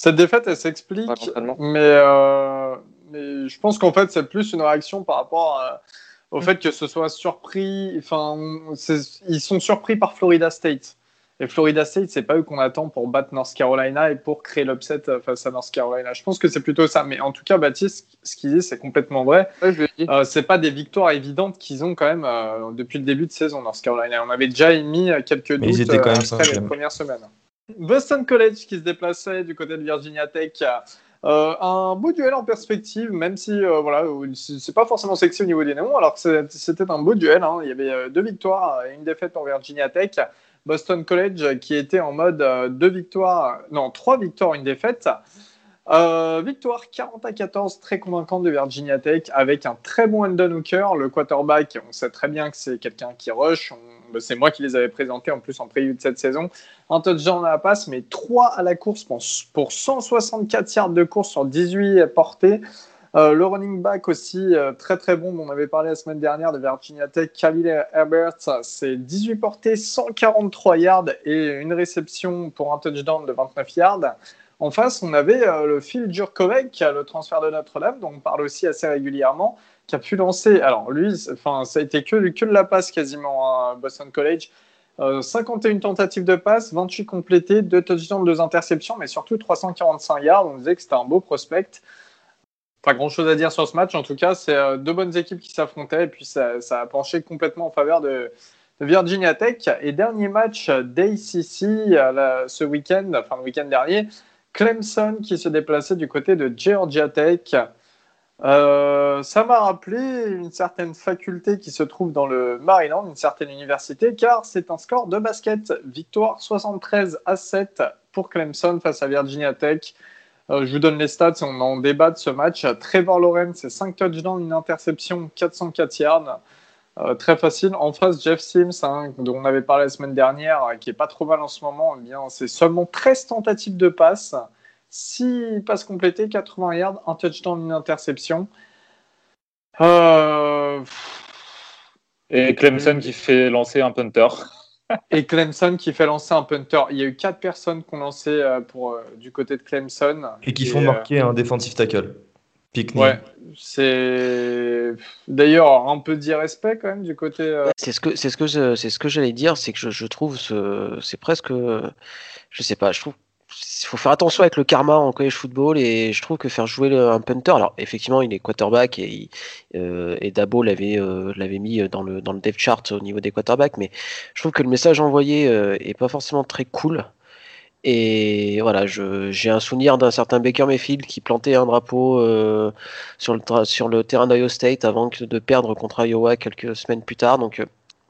Cette défaite, elle s'explique,
Ouais, l'entraînement.
mais, euh, mais je pense qu'en fait, c'est plus une réaction par rapport à- au fait que ce soit surpris. Enfin, ils sont surpris par Florida State. Et Florida State, c'est pas eux qu'on attend pour battre North Carolina et pour créer l'upset euh, face à North Carolina. Je pense que c'est plutôt ça. Mais en tout cas, Baptiste, ce qu'il dit, c'est complètement vrai.
Ouais.
Euh, c'est pas des victoires évidentes qu'ils ont quand même euh, depuis le début de saison North Carolina. On avait déjà émis euh, quelques doutes
Mais ils étaient quand
euh,
même
après les premières semaines. Boston College qui se déplaçait du côté de Virginia Tech. Euh, un beau duel en perspective, même si euh, voilà, c'est pas forcément sexy au niveau des noms, alors que c'était un beau duel. hein. Il y avait euh, deux victoires et une défaite pour Virginia Tech. Boston College qui était en mode euh, deux victoires, non, trois victoires, une défaite. Euh, victoire 40 à 14, très convaincante de Virginia Tech avec un très bon Endon Hooker, le quarterback. On sait très bien que c'est quelqu'un qui rush. Bah, C'est moi qui les avais présentés en plus en preview de cette saison. Un touchdown à la passe, mais 3 à la course pour, pour 164 yards de course sur 18 portées. Euh, le running back aussi euh, très très bon, on avait parlé la semaine dernière de Virginia Tech, Khalil Herbert, c'est 18 portées, 143 yards et une réception pour un touchdown de 29 yards. En face, on avait euh, le Phil Jurkovec, le transfert de Notre-Dame, dont on parle aussi assez régulièrement, qui a pu lancer. Alors lui, ça a été que, que de la passe quasiment à Boston College. Euh, 51 tentatives de passe, 28 complétées, 2 touchdowns, 2 interceptions, mais surtout 345 yards. On disait que c'était un beau prospect. Pas grand chose à dire sur ce match. En tout cas, c'est euh, deux bonnes équipes qui s'affrontaient et puis ça, a penché complètement en faveur de, Virginia Tech. Et dernier match d'ACC euh, ce week-end, enfin le week-end dernier, Clemson qui se déplaçait du côté de Georgia Tech. Euh, ça m'a rappelé une certaine faculté qui se trouve dans le Maryland, une certaine université, car c'est un score de basket. Victoire 73 à 7 pour Clemson face à Virginia Tech. Euh, je vous donne les stats, on en débat de ce match. Trevor Lawrence, c'est 5 touchdowns, une interception, 404 yards. Euh, très facile. En face, Jeff Sims, hein, dont on avait parlé la semaine dernière, euh, qui est pas trop mal en ce moment, eh bien, c'est seulement 13 tentatives de passe, 6 passes complétées, 80 yards, un touchdown, une interception. Euh,
Et Clemson qui fait lancer un punter.
Et Clemson qui fait lancer un punter. Il y a eu 4 personnes qui ont lancé pour, euh, du côté de Clemson.
Et qui
Et,
font
euh,
marquer un defensive tackle. Pickney.
Ouais, c'est d'ailleurs un peu d'irrespect quand même du côté. euh,
C'est ce que c'est ce que je- c'est ce que j'allais dire, c'est que je, je trouve ce c'est presque je sais pas, je trouve il faut faire attention avec le karma en college football et je trouve que faire jouer le- un punter, alors effectivement il est quarterback et, il- euh, et Dabo l'avait euh, l'avait mis dans le dans le depth chart au niveau des quarterbacks, mais je trouve que le message envoyé euh, est pas forcément très cool. Et voilà, j'ai un souvenir d'un certain Baker Mayfield qui plantait un drapeau euh, sur, le terrain d'Iowa State avant de perdre contre Iowa quelques semaines plus tard. Donc, euh,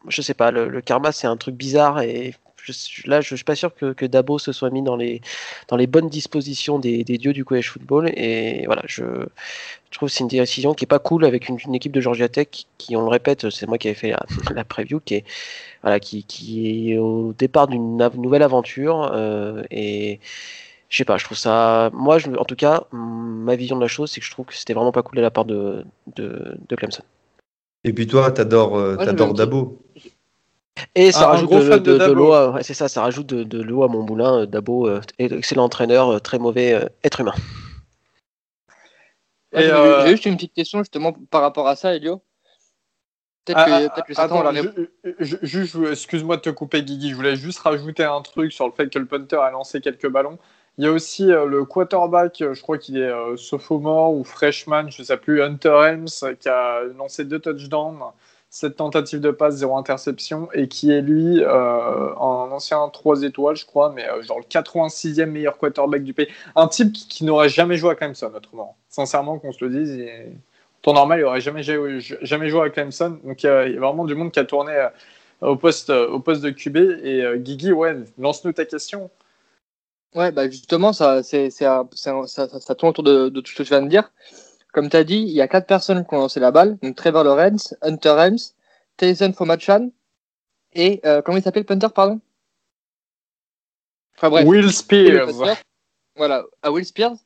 je sais pas, le, le karma c'est un truc bizarre et je, là, je suis pas sûr que, que Dabo se soit mis dans les, dans les bonnes dispositions des, des dieux du college football. Et voilà, je, je trouve que c'est une décision qui est pas cool avec une, une équipe de Georgia Tech qui, on le répète, c'est moi qui avais fait la, la preview, qui est voilà, qui, qui est au départ d'une av- nouvelle aventure euh, et je sais pas, je trouve ça, moi, je, en tout cas, ma vision de la chose, c'est que je trouve que c'était vraiment pas cool de la part de, de, de Clemson.
Et puis toi, t'adores euh,
un
Dabo.
Et ça
Ah,
rajoute
gros
de,
fan de
de- de
Dabo.
l'eau, à- ouais, c'est ça, ça rajoute de, de l'eau à mon moulin. euh, Dabo, euh, excellent entraîneur, euh, très mauvais euh, être humain.
J'ai
euh,
j'ai juste une petite question justement par rapport à ça, Elio. Peut-être
Ah,
que,
ah, attends,
la
excuse-moi de te couper, Guigui. Je voulais juste rajouter un truc sur le fait que le punter a lancé quelques ballons. Il y a aussi euh, le quarterback, je crois qu'il est euh, sophomore ou freshman, je ne sais plus, Hunter Helms, qui a lancé deux touchdowns, sept tentatives de passe, zéro interception, et qui est lui euh, un ancien 3 étoiles, je crois, mais euh, genre le 86e meilleur quarterback du pays. Un type qui, n'aurait jamais joué à Clemson, autrement. Sincèrement, qu'on se le dise. il normal, il aurait jamais, jamais joué à Clemson. Donc il y, a, vraiment du monde qui a tourné euh, au, poste, euh, au poste de QB. Et Guigui, ouais, lance-nous ta question.
Ouais, bah justement, ça, c'est, ça, tourne autour de, de tout ce que tu viens de dire. Comme tu as dit, il y a quatre personnes qui ont lancé la balle. Donc Trevor Lawrence, Hunter Helms, Tyson Fomachan et euh, comment il s'appelle le punter, pardon? Enfin bref.
Will Spears.
Voilà, à Will Spears.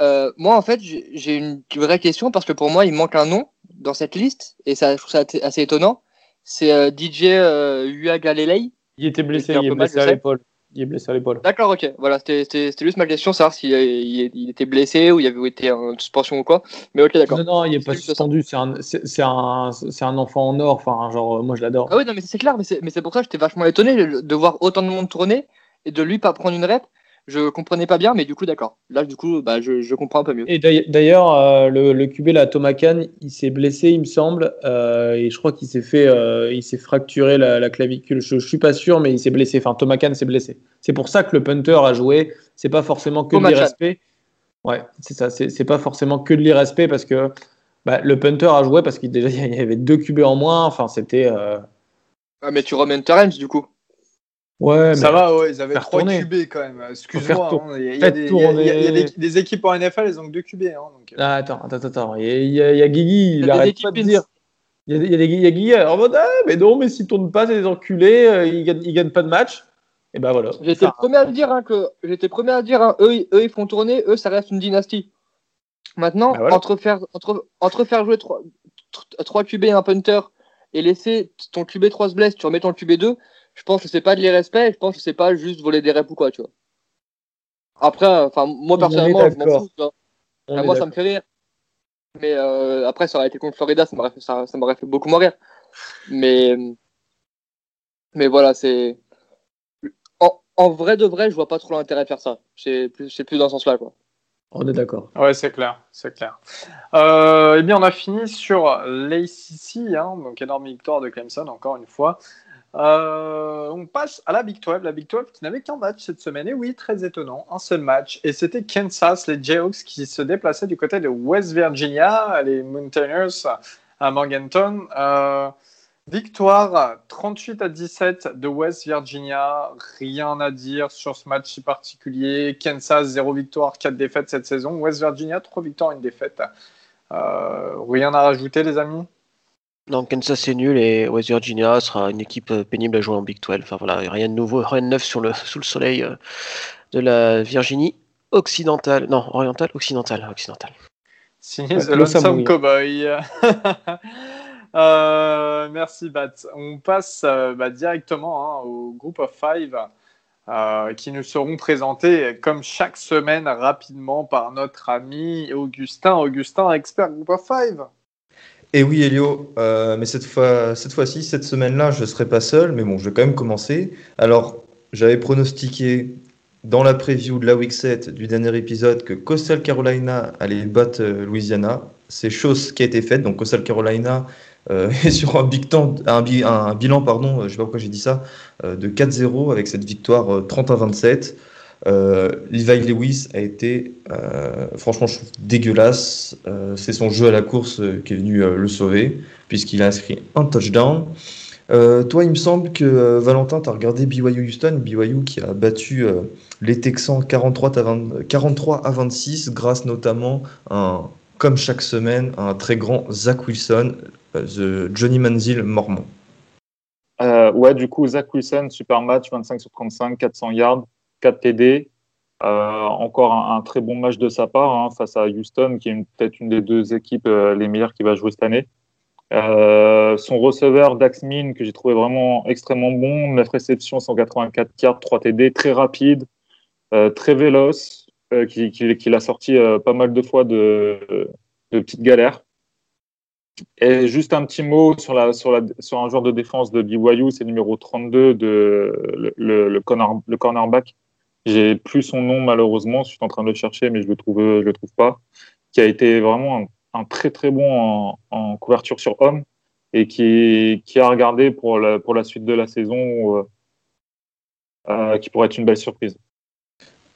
Euh, moi, en fait, j'ai une vraie question parce que pour moi, il manque un nom dans cette liste et ça, je trouve ça assez- étonnant. C'est euh, DJ euh, Uagalelei.
Il était blessé, il est blessé à l'épaule. Il est blessé à l'épaule.
D'accord, ok. Voilà, c'était juste ma question, savoir s'il il, il était blessé ou il y avait été en suspension ou quoi. Mais ok, d'accord.
Non, non, il n'est pas suspendu. C'est un, un, c'est un enfant en or. Enfin, genre, moi, je l'adore.
Ah oui, non, mais c'est clair, mais c'est mais c'est pour ça que j'étais vachement étonné de de voir autant de monde tourner et de lui pas prendre une rep. Je comprenais pas bien, mais du coup, d'accord. Là, du coup, bah, je, je comprends un peu mieux.
Et d'ailleurs- euh, le, le QB, là, Thomas Kahn, il s'est blessé, il me semble, euh, et je crois qu'il s'est fait, euh, il s'est fracturé la, la clavicule. Je, je suis pas sûr, mais il s'est blessé. Enfin, Thomas Kahn s'est blessé. C'est pour ça que le punter a joué. C'est pas forcément que de
Thomas
l'irrespect. Ouais, c'est ça. C'est pas forcément que de l'irrespect parce que bah, le punter a joué parce qu'il déjà il y avait deux QB en moins. Enfin, c'était.
Ah, mais tu Hunter Helms, du coup.
Ouais,
Ça
mais-
va, ouais, ils avaient
faire
3
tourner.
QB quand même. Excuse-moi. hein, Il y a, il y a
faites
des, il y a- il y a- il y a
tourner.
des- des équipes en NFL, elles ont que 2 QB. Hein, donc, euh.
Ah, attends, attends, attends. Il y a, a- il y a Guigui, il arrête pas de dire. Il y a, y Guigui en mode Ah, mais non, mais s'ils tournent pas, c'est des enculés, euh, ils, gagnent, ils gagnent pas de match. Et ben voilà.
J'étais le premier à le dire hein, que j'étais premier à dire hein, eux, ils- eux ils font tourner, eux ça reste une dynastie. Maintenant,
voilà.
entre faire entre, entre faire jouer 3, 3 QB et un punter et laisser ton QB 3 se blesse, tu remets ton QB 2, je pense que c'est pas de l'irrespect, je pense que c'est pas juste voler des reps ou quoi, tu vois. Après, enfin moi personnellement, je m'en fous, tu vois. Enfin, moi ça me fait rire. Mais euh, après ça aurait été contre Florida, ça m'aurait fait, ça, ça m'aurait fait beaucoup moins rire. Mais mais voilà, c'est en, en vrai de vrai, je vois pas trop l'intérêt de faire ça. C'est plus, plus dans ce sens-là, quoi.
On est d'accord.
Ouais, c'est clair, c'est clair. Euh, eh bien, on a fini sur l'ACC, hein, donc énorme victoire de Clemson, encore une fois. Euh, on passe à la Big 12, la Big 12 qui n'avait qu'un match cette semaine, et oui, très étonnant, un seul match, et c'était Kansas, les Jayhawks, qui se déplaçaient du côté de West Virginia, les Mountaineers à Morganton. Euh, victoire 38 à 17 de West Virginia, rien à dire sur ce match si particulier. Kansas, 0 victoire, 4 défaites cette saison. West Virginia, 3 victoires, 1 défaite. Euh, rien à rajouter, les amis?
Non, Kansas c'est nul et West Virginia sera une équipe euh, pénible à jouer en Big 12. Enfin voilà, rien de nouveau, rien de neuf sur le, sous le soleil euh, de la Virginie occidentale. Non, orientale, occidentale, occidentale.
Signé The Lonesome. Cowboy. Euh, merci, Bat. On passe euh, bah, directement hein, au Group of Five euh, qui nous seront présentés comme chaque semaine rapidement par notre ami Augustin. Augustin, expert Group of Five.
Et oui, Elio, euh, mais cette fois, cette fois-ci, cette semaine-là, je ne serai pas seul, mais bon, je vais quand même commencer. Alors, j'avais pronostiqué dans la preview de la week 7 du dernier épisode que Coastal Carolina allait battre euh, Louisiana. C'est chose qui a été faite. Donc, Coastal Carolina euh, est sur un, bilan, pardon, je sais pas pourquoi j'ai dit ça, de 4-0 avec cette victoire euh, 30 à 27. Euh, Levi Lewis a été, euh, franchement, je trouve dégueulasse. Euh, c'est son jeu à la course euh, qui est venu le sauver, puisqu'il a inscrit un touchdown. Toi, il me semble que Valentin, tu as regardé BYU Houston, BYU qui a battu les Texans 43 à, 20 43 à 26, grâce notamment, à un, comme chaque semaine, à un très grand Zach Wilson, the Johnny Manziel mormon.
Ouais, du coup, Zach Wilson, super match, 25 sur 35, 400 yards, 4 TD. Euh, encore un, très bon match de sa part hein, face à Houston, qui est peut-être une des deux équipes euh, les meilleures qui va jouer cette année. Euh, son receveur, Dax Min, que j'ai trouvé vraiment extrêmement bon, 9 réceptions, 184 yards, 3 TD, très rapide, très véloce, qui, qui, l'a sorti pas mal de fois de, de petites galères. Et juste un petit mot sur, la, sur, la, sur un joueur de défense de BYU, c'est numéro 32, de, le, corner, le cornerback. J'ai plus son nom malheureusement, je suis en train de le chercher, mais je le trouve, je le trouve pas. Qui a été vraiment un, très très bon en, couverture sur homme et qui, qui a regardé pour la, pour la suite de la saison, euh, euh, qui pourrait être une belle surprise.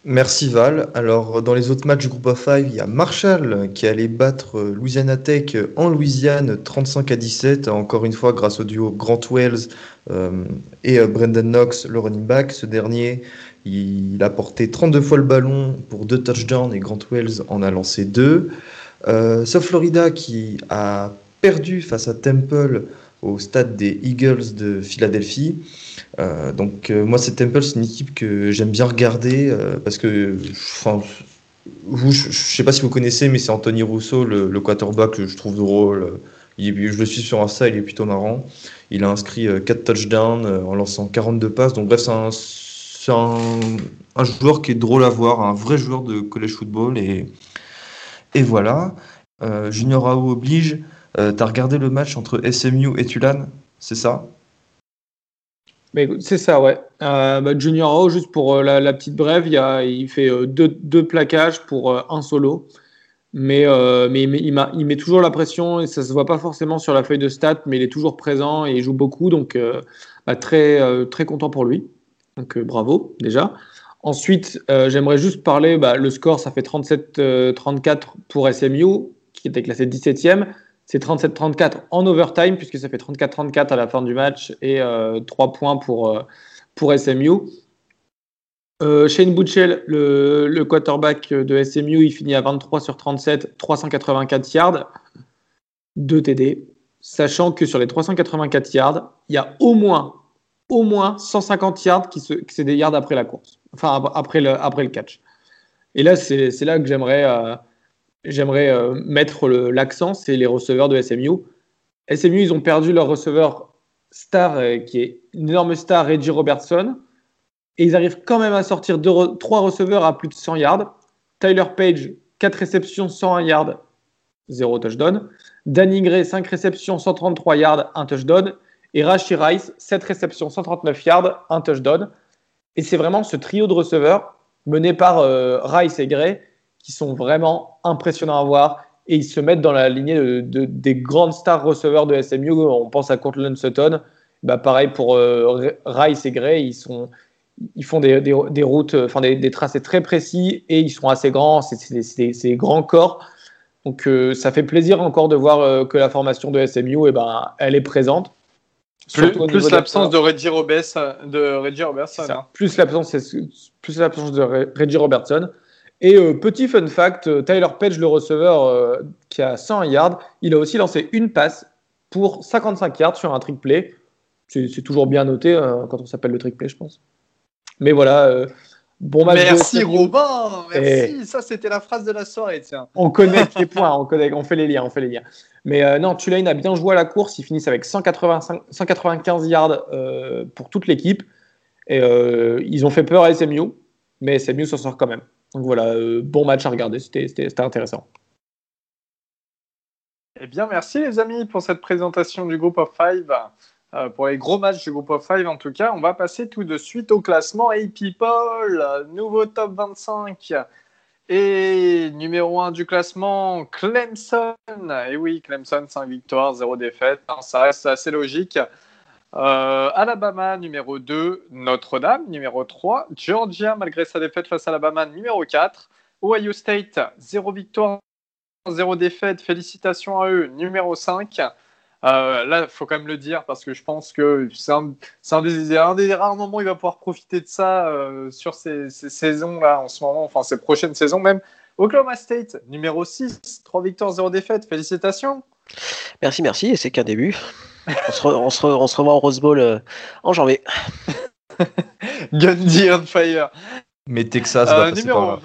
Merci Val. Alors, dans les autres matchs du Group of Five, il y a Marshall qui allait battre Louisiana Tech en Louisiane 35 à 17, encore une fois grâce au duo Grant Wells euh, et Brendan Knox, le running back. Ce dernier, il a porté 32 fois le ballon pour deux touchdowns et Grant Wells en a lancé deux. Euh, South Florida qui a perdu face à Temple au stade des Eagles de Philadelphie. Euh, donc euh, moi, cette Temple, c'est une équipe que j'aime bien regarder euh, parce que, enfin, je, je sais pas si vous connaissez, mais c'est Anthony Rousseau, le, quarterback que je trouve drôle. Je le suis sur Insta, il est plutôt marrant. Il a inscrit 4 touchdowns en lançant 42 passes. Donc bref, c'est un, c'est un, joueur qui est drôle à voir, un vrai joueur de college football. Et, et voilà. Euh, Junior Ao oblige. Euh, T'as regardé le match entre SMU et Tulane, c'est ça?
C'est ça, ouais. Euh, bah, Junior O, juste pour euh, la, petite brève, il, fait deux, deux, plaquages pour un solo. Mais, mais, il, met toujours la pression et ça se voit pas forcément sur la feuille de stats, mais il est toujours présent et il joue beaucoup. Donc, bah, très, très content pour lui. Donc, euh, bravo, déjà. Ensuite, euh, j'aimerais juste parler, bah, le score, ça fait 37-34 pour SMU, qui était classé 17e c'est 37-34 en overtime, puisque ça fait 34-34 à la fin du match et euh, 3 points pour, euh, pour SMU. Euh, Shane Butchell, le, le quarterback de SMU, il finit à 23 sur 37, 384 yards, 2 TD. Sachant que sur les 384 yards, il y a au moins, au moins 150 yards qui, se, c'est des yards après la course, enfin après le, catch. Et là, c'est, c'est là que j'aimerais, euh, j'aimerais euh, mettre le- l'accent, c'est les receveurs de SMU. SMU, ils ont perdu leur receveur star, euh, qui est une énorme star, Reggie Robertson. Et ils arrivent quand même à sortir deux trois receveurs à plus de 100 yards. Tyler Page, 4 réceptions, 101 yards, 0 touchdown. Danny Gray, 5 réceptions, 133 yards, 1 touchdown. Et Rashi Rice, 7 réceptions, 139 yards, 1 touchdown. Et c'est vraiment ce trio de receveurs mené par euh, Rice et Gray qui sont vraiment impressionnants à voir. Et ils se mettent dans la lignée de- de- des grandes stars receveurs de SMU. On pense à Cortland Sutton. Bah, pareil pour euh, Rice et Gray, ils, sont, ils font des, des- routes, enfin des, des tracés très précis et ils sont assez grands. C'est des, grands corps. Donc euh, ça fait plaisir encore de voir que la formation de SMU, eh ben, elle est présente.
Plus, l'absence de. Reggie, Robes- de Reggie Robertson. Hein.
Plus l'absence, de Re- Reggie Robertson. Et euh, petit fun fact, euh, Tyler Page, le receveur euh, qui a 100 yards, il a aussi lancé une passe pour 55 yards sur un trick play. C'est toujours bien noté euh, quand on s'appelle le trick play, je pense. Mais voilà, bon match.
Merci. Robin,
Et-
merci. Ça, c'était la phrase de la soirée, tiens.
On connecte les points, on, connecte, on fait les liens, on fait les liens. Mais euh, non, Tulane a bien joué à la course. Ils finissent avec 185, 195 yards euh, pour toute l'équipe. Et euh, ils ont fait peur à SMU, mais SMU s'en sort quand même. Donc voilà, bon match à regarder, c'était intéressant.
Eh bien, merci les amis pour cette présentation du Group of Five. Euh, pour les gros matchs du Group of Five, en tout cas, on va passer tout de suite au classement. Hey people, nouveau top 25. Et numéro 1 du classement, Clemson. Et oui, Clemson, 5 victoires, 0 défaite. Ça reste assez logique. Euh, Alabama, numéro 2. Notre-Dame, numéro 3. Georgia, malgré sa défaite face à Alabama, numéro 4. Ohio State, 0 victoire, 0 défaite. Félicitations à eux, numéro 5. Euh, là, il faut quand même le dire parce que je pense que c'est un, des, un des rares moments où il va pouvoir profiter de ça euh, sur ces, ces saisons-là en ce moment, enfin ces prochaines saisons même. Oklahoma State, numéro 6, 3 victoires, 0 défaite. Félicitations.
Merci, merci, et c'est qu'un début. On se, re- on se re- on se revoit au Rose Bowl euh, en janvier.
Gundy on fire.
Mais Texas va
Euh,
passer
numéro...
par là.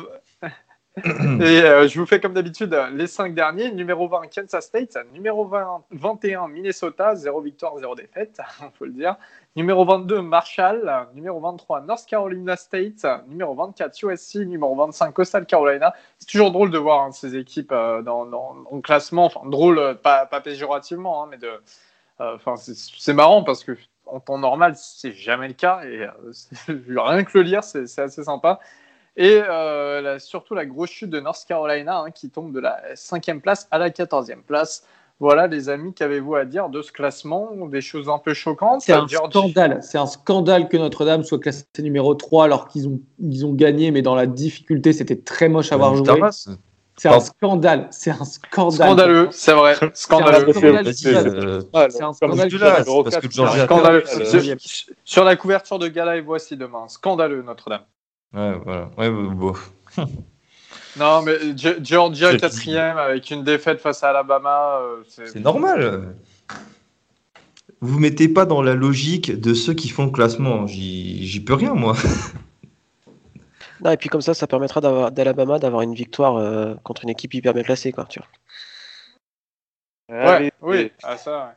Et euh, je vous fais comme d'habitude les 5 derniers. Numéro 20, Kansas State. Numéro 20, 21, Minnesota. 0 victoire, 0 défaite, il faut le dire. Numéro 22, Marshall. Numéro 23, North Carolina State. Numéro 24, USC. Numéro 25, Coastal Carolina. C'est toujours drôle de voir hein, ces équipes euh, dans, le classement. Enfin, drôle, pas, péjorativement, hein, mais de. euh, Enfin, c'est- marrant parce que en temps normal, c'est jamais le cas. Et rien que le lire, c'est assez sympa. Et euh, la- surtout la grosse chute de North Carolina hein, qui tombe de la cinquième place à la quatorzième place. Voilà, les amis, qu'avez-vous à dire de ce classement? Des choses un peu choquantes?
C'est un scandale, c'est un scandale que Notre-Dame soit classé numéro 3 alors qu'ils ont, ils ont gagné, mais dans la difficulté, c'était très moche à voir jouer.
Taras,
C'est un scandale, c'est un scandale.
Scandaleux, c'est vrai. Scandaleux.
C'est un scandale
sur la couverture de gala et voici demain. Scandaleux, Notre-Dame.
Ouais, voilà. Ouais, bon, bon.
Non, mais Ge- Georgia quatrième avec une défaite face à Alabama. euh,
C'est normal. Vous vous mettez pas dans la logique de ceux qui font le classement. J'y peux rien, moi.
Non, et puis comme ça, ça permettra d'avoir- d'Alabama d'avoir une victoire euh, contre une équipe hyper bien classée. Quoi, tu vois.
Ouais, oui, ah, ça, ouais.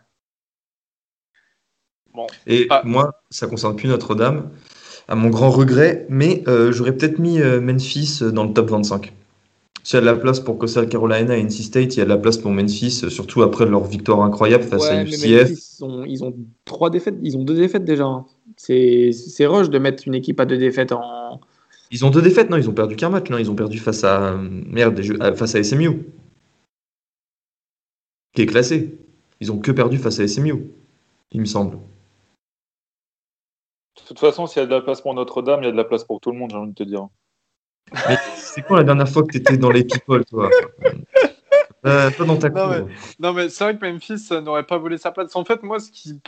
Bon,
Et
Ah.
moi, ça concerne plus Notre-Dame, à mon grand regret, mais euh, j'aurais peut-être mis euh, Memphis euh, dans le top 25. S'il y a de la place pour Coastal Carolina et NC State, il y a de la place pour Memphis, surtout après leur victoire incroyable face
Ouais,
à
mais
UCF.
Memphis, ils, ont, ils ont trois défaites, ils ont deux défaites déjà. hein. C'est rush de mettre une équipe à deux défaites en.
Ils ont deux défaites, non, ils ont perdu qu'un match, non, ils ont perdu face à merde, des jeux- face à SMU, qui est classé. Ils ont que perdu face à SMU, il me semble.
De toute façon, s'il y a de la place pour Notre-Dame, il y a de la place pour tout le monde, j'ai envie de te dire.
Mais c'est quand la dernière fois que tu étais dans les people, toi Euh, Pas dans ta
Non,
cour.
Non, mais c'est vrai que Memphis euh, n'aurait pas volé sa place. En fait, moi, ce qui,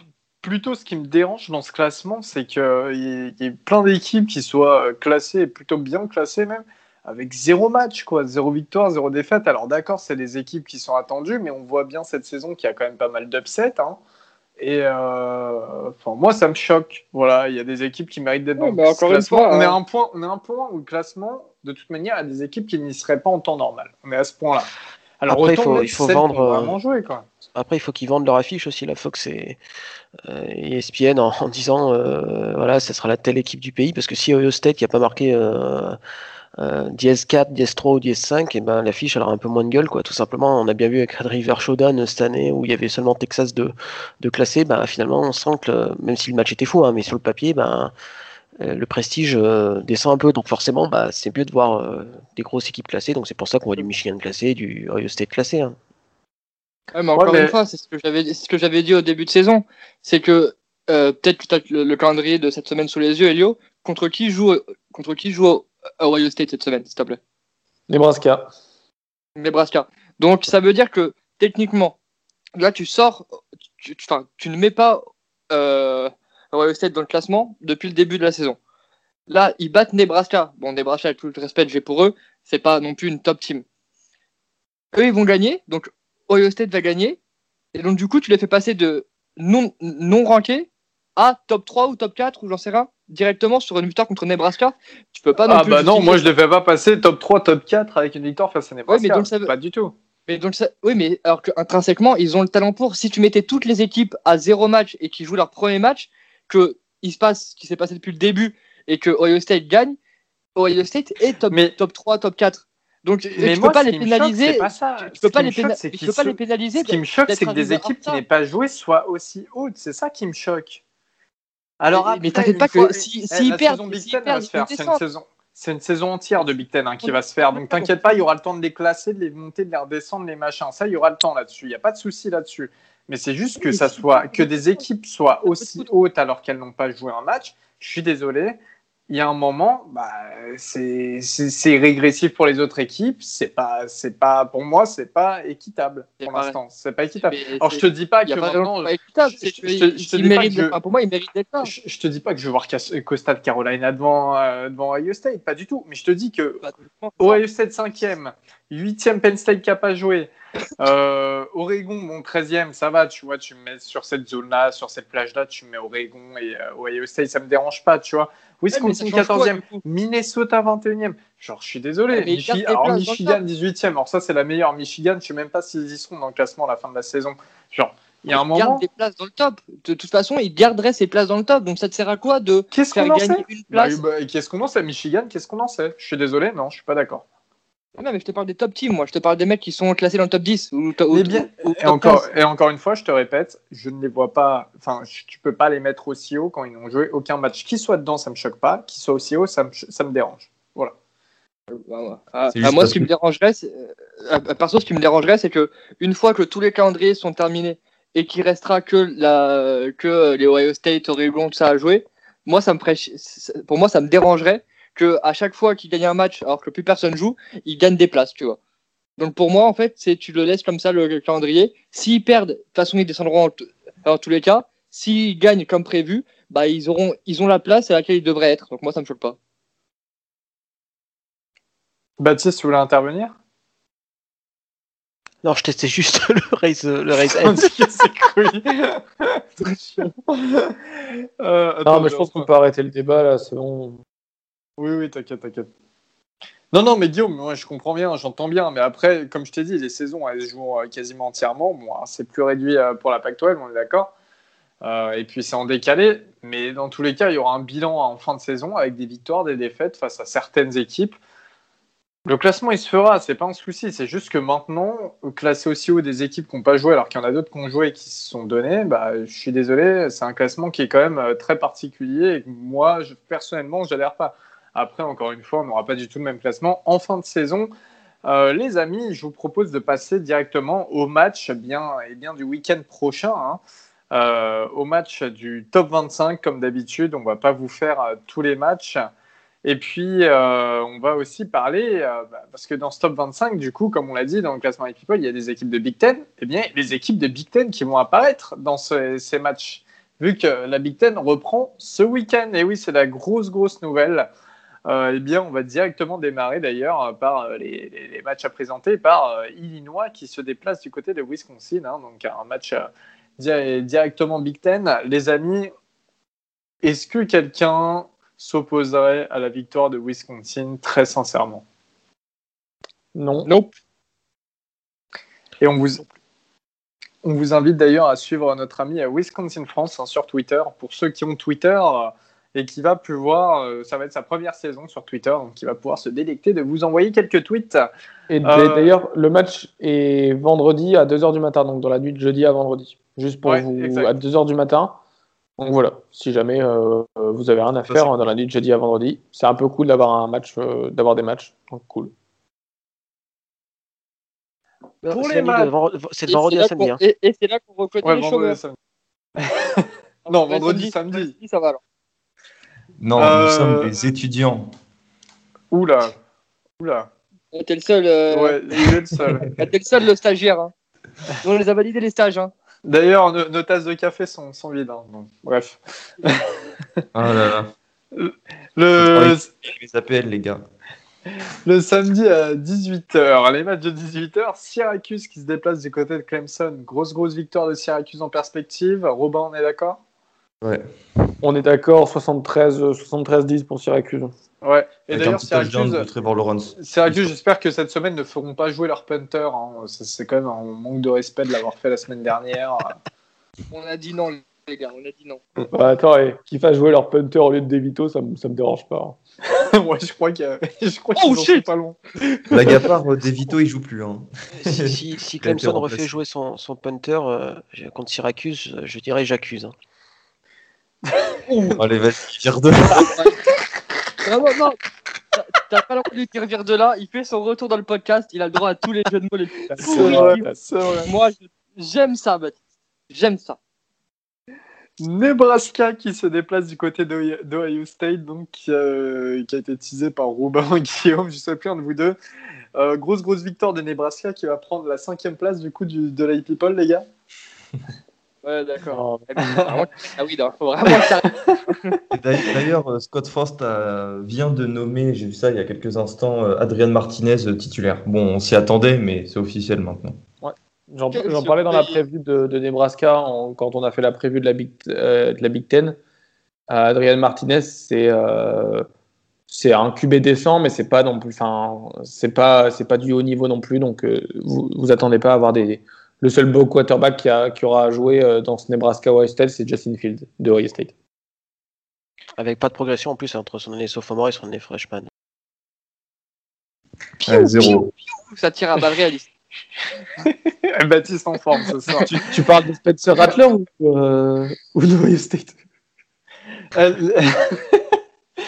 plutôt ce qui me dérange dans ce classement, c'est qu'il y, y ait plein d'équipes qui soient euh, classées, plutôt bien classées même, avec zéro match, quoi, zéro victoire, zéro défaite. Alors d'accord, c'est des équipes qui sont attendues, mais on voit bien cette saison qu'il y a quand même pas mal d'upsets. Hein. Et euh, enfin, moi, ça me choque. Voilà, il y a des équipes qui méritent d'être
Ouais,
dans
bah, une
classement.
fois,
on, est à
hein.
un point, on est à un point où le classement, de toute manière, il y a des équipes qui n'y seraient pas en temps normal. On est à ce point-là. Alors
Après, il faut- il vendre, euh,
quoi.
Après, il faut qu'ils vendent leur affiche aussi, la Fox et, euh, ESPN, en, en disant euh, voilà, ça sera la telle équipe du pays. Parce que si Ohio State qui a pas marqué euh, euh, dièse 4, dièse 3 ou dièse 5, et ben, l'affiche elle aura un peu moins de gueule. Quoi. Tout simplement, on a bien vu avec Red River Showdown cette année où il y avait seulement Texas de, de classé. Ben, finalement, on sent que le- même si le match était fou, hein, mais sur le papier, ben, euh, le prestige euh, descend un peu. Donc forcément, bah, c'est mieux de voir euh, des grosses équipes classées. Donc c'est pour ça qu'on voit du Michigan classé, du Ohio State classé. hein.
Ouais, mais encore
Ouais, mais-
une fois, c'est ce que j'avais, c'est ce que j'avais dit au début de saison, c'est que euh, peut-être que tu as le, le calendrier de cette semaine sous les yeux, Elio. Contre qui joue, contre qui joue Ohio State cette semaine, s'il te plaît
Nebraska.
Nebraska. Donc ça veut dire que techniquement, là tu sors, tu, tu, ne mets pas euh, Ohio State dans le classement depuis le début de la saison. Là, ils battent Nebraska. Bon, Nebraska, avec tout le respect que j'ai pour eux, c'est pas non plus une top team. Eux, ils vont gagner, donc Ohio State va gagner, et donc du coup, tu les fais passer de non, non ranké à top 3 ou top 4 ou j'en sais rien, directement sur une victoire contre Nebraska. Tu peux pas non
Ah
plus
bah non, moi je ne devais pas passer top 3, top 4 avec une victoire face à Nebraska.
mais donc ça veut-
Pas du tout.
Mais donc ça, oui, mais alors que intrinsèquement, ils ont le talent pour. Si tu mettais toutes les équipes à zéro match et qu'ils jouent leur premier match, que il se passe ce qui s'est passé depuis le début et que Ohio State gagne, Ohio State est top,
Mais-
top 3, top 4. Donc
Mais
tu
moi,
peux pas les
qui
pénaliser. Tu, peux
qui
pas
me
les, pénaliser.
Ce qui me choque, c'est que des équipes qui n'aient pas joué soient aussi hautes. C'est ça qui me choque. Alors
Mais-
après,
mais t'inquiète pas que si- perdent- perdent, ils
faire.
vont
C'est une saison. C'est une saison entière de Big Ten hein, qui
Oui.
va se faire. Donc t'inquiète pas, il y aura le temps de les classer, de les monter, de les redescendre, les machins. Ça, il y aura le temps là-dessus. Il n'y a pas de souci là-dessus. Mais c'est juste que ça soit que des équipes soient aussi hautes alors qu'elles n'ont pas joué un match. Je suis désolé. Il y a un moment, bah, c'est régressif pour les autres équipes. C'est pas, c'est pas, pour moi, c'est pas équitable pour l'instant. C'est pas équitable.
Mais
Alors je te dis pas
il a
que
pas
maintenant,
de pas équitable.
je- je- te- je te
ils
dis pas que
pour moi, ils méritent d'être là.
je, te dis pas que je veux voir Costa de Carolina devant, euh, devant Ohio State, pas du tout. Mais je te dis que Ohio State 5e, 8e Penn State qui n'a pas joué, euh, Oregon, bon 13e, ça va, tu vois, tu me mets sur cette zone-là, sur cette plage-là, tu me mets Oregon et euh, Ohio State, ça me dérange pas, tu vois. Wisconsin
Ouais, mais ça change quoi,
14e,
du coup?
Minnesota 21e. Genre, je suis désolé.
Ouais,
Michi- Alors, Michigan
top.
18e, alors ça, c'est la meilleure. Michigan, je sais même pas s'ils y seront dans le classement à la fin de la saison. Genre, il y a un moment.
des places dans le top. De toute façon, ils garderaient ces places dans le top. Donc ça te sert à quoi de
Qu'est-ce
faire
qu'on en
gagner
sait?
une
Bah,
place
bah, Qu'est-ce qu'on en sait? Michigan, qu'est-ce qu'on en sait? Je suis désolé, non, je suis pas d'accord.
Non, mais je te parle des top teams, moi. Je te parle des mecs qui sont classés dans le top 10 ou, to-
Mais
ou-
bien,
ou
et
top
encore,
15.
et encore une fois, je te répète, je ne les vois pas. Enfin, tu peux pas les mettre aussi haut quand ils n'ont joué aucun match. Qui soit dedans, ça me choque pas. Qui soit aussi haut, ça me, ça me dérange. Voilà.
Ouais, ouais. Ah,
C'est
ah,
juste
moi, ce qui
que-
me dérangerait, c'est- euh, ah, perso, ce qui me dérangerait, c'est que une fois que tous les calendriers sont terminés et qu'il restera que la, que les Ohio State, Oregon, tout ça à jouer, moi, ça me c'est- pour moi, ça me dérangerait que à chaque fois qu'ils gagnent un match, alors que plus personne joue, ils gagnent des places, tu vois. Donc pour moi, en fait, c'est tu le laisses comme ça le calendrier. S'ils perdent, de toute façon, ils descendront en, tous les cas. S'ils gagnent comme prévu, bah ils auront, ils ont la place à laquelle ils devraient être. Donc moi, ça me choque pas.
Baptiste, tu voulais intervenir?
Non, je testais juste le raise, le.
Euh, attends,
Non, mais je pense qu'on peut arrêter le débat là, c'est bon.
Oui, oui, t'inquiète, t'inquiète. Non, non, mais Guillaume, moi je comprends bien, j'entends bien. Mais après, comme je t'ai dit, les saisons, elles jouent euh, quasiment entièrement. Bon, alors, c'est plus réduit euh, pour la Pac-12, on est d'accord. Euh, et puis c'est en décalé. Mais dans tous les cas, il y aura un bilan en fin de saison avec des victoires, des défaites face à certaines équipes. Le classement, il se fera, c'est pas un souci. C'est juste que maintenant, classer aussi haut des équipes qui n'ont pas joué alors qu'il y en a d'autres qui ont joué et qui se sont donnés, bah, je suis désolé, c'est un classement qui est quand même très particulier et que moi, je, personnellement, j'adhère pas. Après, encore une fois, on n'aura pas du tout le même classement en fin de saison. Euh, les amis, je vous propose de passer directement au match bien, et bien du week-end prochain. hein. Euh, au match du top 25, comme d'habitude. On va pas vous faire euh, tous les matchs. Et puis, on va aussi parler, bah, parce que dans ce top 25, du coup, comme on l'a dit dans le classement People, il y a des équipes de Big Ten. Eh bien, les équipes de Big Ten qui vont apparaître dans ce- ces matchs. vu que la Big Ten reprend ce week-end. Et oui, c'est la grosse, grosse nouvelle. Euh, eh bien, on va directement démarrer d'ailleurs par euh, les, les- les matchs à présenter par euh, Illinois qui se déplace du côté de Wisconsin. hein. donc, un match euh, di- directement Big Ten. Les amis, est-ce que quelqu'un s'opposerait à la victoire de Wisconsin très sincèrement?
Non.
Nope.
Et on vous, on vous invite d'ailleurs à suivre notre ami à Wisconsin France hein, sur Twitter. Pour ceux qui ont Twitter euh, et qui va pouvoir, euh, ça va être sa première saison sur Twitter, donc il va pouvoir se délecter de vous envoyer quelques tweets.
Et
Euh,
d'ailleurs, le match est vendredi à 2h du matin, donc dans la nuit de jeudi à vendredi. Juste pour
Ouais,
vous,
exact.
à 2h du matin. Donc voilà, si jamais euh, vous avez rien à faire euh, dans la nuit de jeudi à vendredi, c'est un peu cool d'avoir un match, euh, d'avoir des matchs. Donc cool.
Pour
C'est
les matchs.
C'est de vendredi à samedi. hein.
Et, et c'est là qu'on reconnaît
Ouais,
les
vendredi,
chômeurs.
samedi. non, vendredi, samedi.
Ça va alors.
Non,
Euh,
nous sommes des étudiants.
Oula, oula.
T'es le seul. euh,
Ouais, il est le seul.
T'es le seul le stagiaire. Hein? Nous, on les a validés les stages. Hein.
D'ailleurs, nos, nos tasses de café sont, sont vides. hein, bref.
Ah là là.
Le,
Les appels, les gars.
Le samedi à 18h, les matchs de 18h, Syracuse qui se déplace du côté de Clemson. Grosse, grosse victoire de Syracuse en perspective. Robin, on est d'accord?
Ouais.
On est d'accord, 73 euh, 73-10 pour Syracuse.
Ouais. Et d'ailleurs, Syracuse. Syracuse j'espère que cette semaine ne feront pas jouer leur punter. hein. C'est quand même un manque de respect de l'avoir fait la semaine dernière.
On a dit non, les gars. On a dit non.
Bah, attends, qu'ils fassent jouer leur punter au lieu de Devito, ça, me- ça me dérange pas. hein.
Moi, je crois que je crois
Oh, shit
pas
à part, euh, DeVito, il joue plus. Hein.
Si, Clemson refait jouer son, son punter euh, contre Syracuse, je dirais j'accuse. hein.
Allez, vas-y, vire de
Non, non, non. T'as- pas l'envie qu'il revient de là. Il fait son retour dans le podcast. Il a le droit à tous les jeux de mots les plus
C'est vrai, c'est vrai.
Moi, j'aime ça, Baptiste. J'aime ça.
Nebraska qui se déplace du côté d'Ohio State, donc euh, qui a été teasé par Robin et Guillaume, je sais plus un de vous deux. Euh, grosse grosse victoire de Nebraska qui va prendre la cinquième place du coup du, de l'I People les gars.
Ouais, d'accord. Ah oui, non, faut vraiment que ça-
Et d'ailleurs- euh, Scott Frost a- vient de nommer, j'ai vu ça il y a quelques instants, euh, Adrian Martinez euh, titulaire. Bon, on s'y attendait, mais c'est officiel maintenant.
J'en
Quelle
j'en parlais dans la prévue de, de Nebraska en- quand on a fait la prévue de la Big, euh, de la Big Ten. Euh, Adrian Martinez, c'est euh, c'est un QB décent, mais c'est pas non plus, enfin, c'est pas c'est pas du haut niveau non plus. Donc euh, vous vous attendez pas à avoir des le seul beau quarterback qui, a, qui aura joué euh, dans ce Nebraska Ohio State, c'est Justin Field de Ohio State.
Avec pas de progression en plus entre son année sophomore et son année freshman.
Ouais, zéro.
ça tire à balles réalistes.
Baptiste en forme ce soir.
Tu, tu parles de Spencer Rattler ou, euh, ou de Ohio State?
Euh,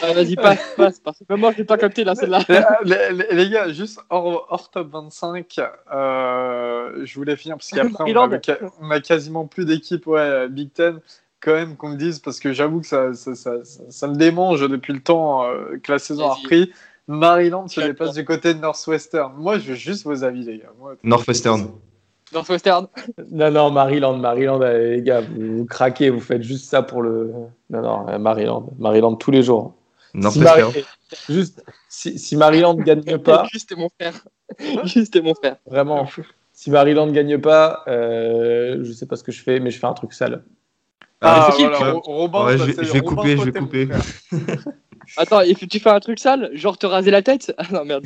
Ah, Vas-y, passe, passe, parce que moi, je l'ai pas capté là, celle-là.
les, les- les gars, juste hors, hors top 25, euh, je voulais finir parce qu'après on, on a quasiment plus d'équipes ouais, Big Ten. Quand même qu'on me dise, parce que j'avoue que ça, ça, ça, ça- ça me démange depuis le temps euh, que la saison a repris. Maryland se déplace du côté de Northwestern. Moi, je veux juste vos avis, les gars. Moi,
Northwestern.
Northwestern.
Non, non, Maryland, Maryland, euh, les gars, vous, vous craquez, vous faites juste ça pour le. Non, non, Maryland, Maryland tous les jours. Si,
Northwestern.
Mary- juste, si, si Maryland ne gagne pas,
Juste et mon frère. Juste et mon frère.
vraiment, si Maryland ne gagne pas, euh, je sais pas ce que je fais, mais je fais un truc sale.
Ah,
c'est qui,
voilà, Robin,
Ouais, je vais- je couper, je vais couper.
Attends, et tu fais un truc sale Genre te raser la tête Ah non, merde.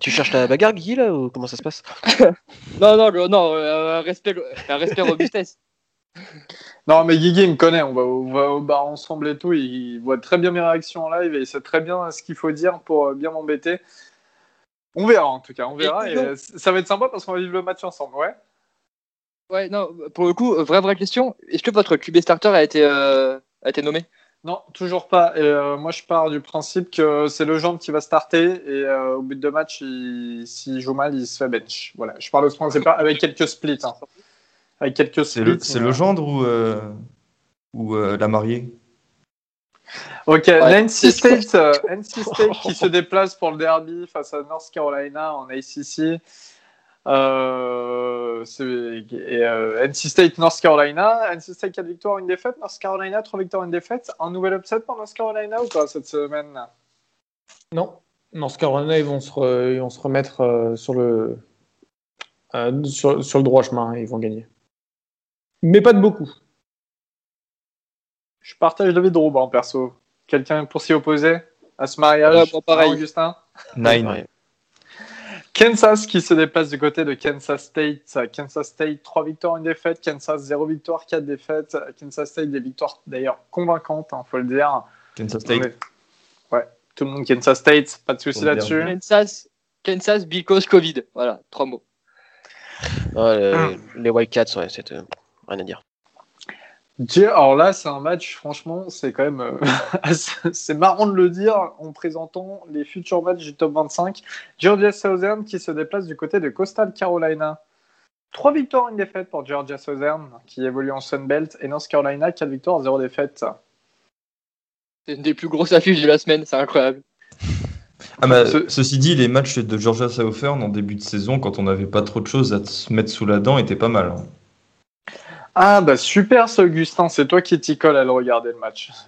Tu cherches la bagarre, Guy, là, ou comment ça se passe?
Non, non, le- non, euh, un respect, un respect robustesse.
Non, mais Guigui il me connaît. On va, on va au bar ensemble et tout. Il voit très bien mes réactions en live et il sait très bien ce qu'il faut dire pour euh, bien m'embêter. On verra en tout cas, on verra.
Et
Et,
donc-
euh, ça va être sympa parce qu'on va vivre le match ensemble, ouais.
Ouais, non, pour le coup, euh, vraie, vraie question. Est-ce que votre QB starter a été, euh, a été nommé?
Non, toujours pas. Et, euh, moi, je pars du principe que c'est le genre qui va starter et euh, au but de match, il- s'il joue mal, il se fait bench. Voilà, je parle de ce principe avec quelques splits. hein. Avec quelques
C'est le, c'est
mais,
le
euh,
gendre ou, euh, ou euh, la mariée?
Ok,
Ouais.
NC State, euh, NC State qui se déplace pour le derby face à North Carolina en ACC. Euh, et, euh, NC State, North Carolina. NC State 4 victoires, une défaite. North Carolina 3 victoires, une défaite. Un nouvel upset pour North Carolina ou pas cette semaine?
Non. North Carolina, ils vont se, re- ils vont se remettre euh, sur, le, euh, sur, sur le droit chemin ils vont gagner. Mais pas de beaucoup.
Je partage l'avis de Robin, perso. Quelqu'un pour s'y opposer à ce mariage
Ouais, bon, pareil.
hein, Augustin?
Nine.
Kansas qui se déplace du côté de Kansas State. Kansas State, 3 victoires, une défaite. Kansas, 0 victoire, 4 défaites. Kansas State, des victoires d'ailleurs convaincantes, il faut le dire.
Kansas State.
Ouais. Ouais, tout le monde Kansas State, pas de souci là-dessus.
Kansas, Kansas because Covid. Voilà, trois mots.
Ouais, le-
Ah.
Les Wildcats, ouais, c'est euh, rien à dire.
Alors là, c'est un match, franchement, c'est quand même. euh, c'est marrant de le dire en présentant les futurs matchs du top 25. Georgia Southern qui se déplace du côté de Coastal Carolina. Trois victoires, une défaite pour Georgia Southern qui évolue en Sun Belt. Et North Carolina, 4 victoires, 0 défaite.
C'est une des plus grosses affiches de la semaine, c'est incroyable.
Ah bah,
Ce-
Ceci dit, les matchs de Georgia Southern en début de saison, quand on n'avait pas trop de choses à se mettre sous la dent, étaient pas mal. hein.
Ah bah super ce Augustin, c'est toi qui t'y colle à le regarder le match.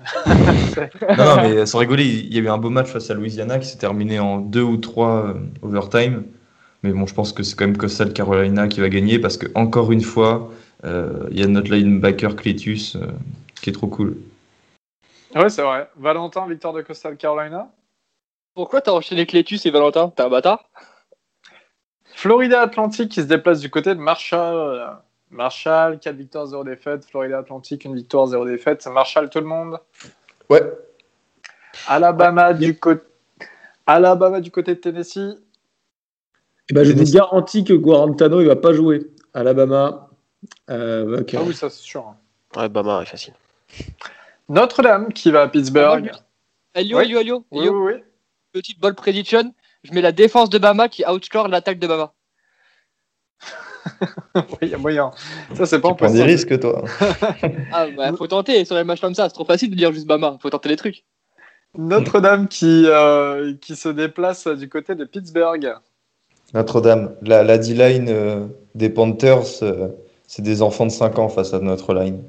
Non, non, mais sans rigoler, il y a eu un beau match face à Louisiana qui s'est terminé en deux ou trois euh, overtime. Mais bon, je pense que c'est quand même Coastal Carolina qui va gagner parce que, encore une fois, euh, il y a notre linebacker Cletus euh, qui est trop cool.
ouais, c'est vrai. Valentin, victoire de Coastal Carolina.
Pourquoi t'as enchaîné Clétus et Valentin? T'es un bâtard?
Florida Atlantic qui se déplace du côté de Marshall. Marshall, 4 victoires, 0 défaite. Florida Atlantic, 1 victoire, 0 défaite. Marshall, tout le monde?
Ouais.
Alabama, du côté... Alabama du côté de Tennessee.
Eh ben, je vous garantis que Guarantano, il va pas jouer. Alabama. Euh.
Ah oui, ça c'est sûr.
Ouais, Bama est facile.
Notre-Dame qui va à Pittsburgh.
Elio,
Oui.
Elio, Elio,
Oui,
Elio,
oui, oui.
petite ball prediction. Je mets la défense de Bama qui outscore l'attaque de Bama.
Oui, il y a moyen. Ça, c'est pas
Tu prends des risques, toi.
Ah, bah, faut tenter sur les matchs comme ça. C'est trop facile de dire juste Bama. Faut tenter les trucs.
Notre-Dame qui, euh, qui se déplace du côté de Pittsburgh.
Notre-Dame. La, la D-line euh, des Panthers, euh, c'est des enfants de 5 ans face à notre line.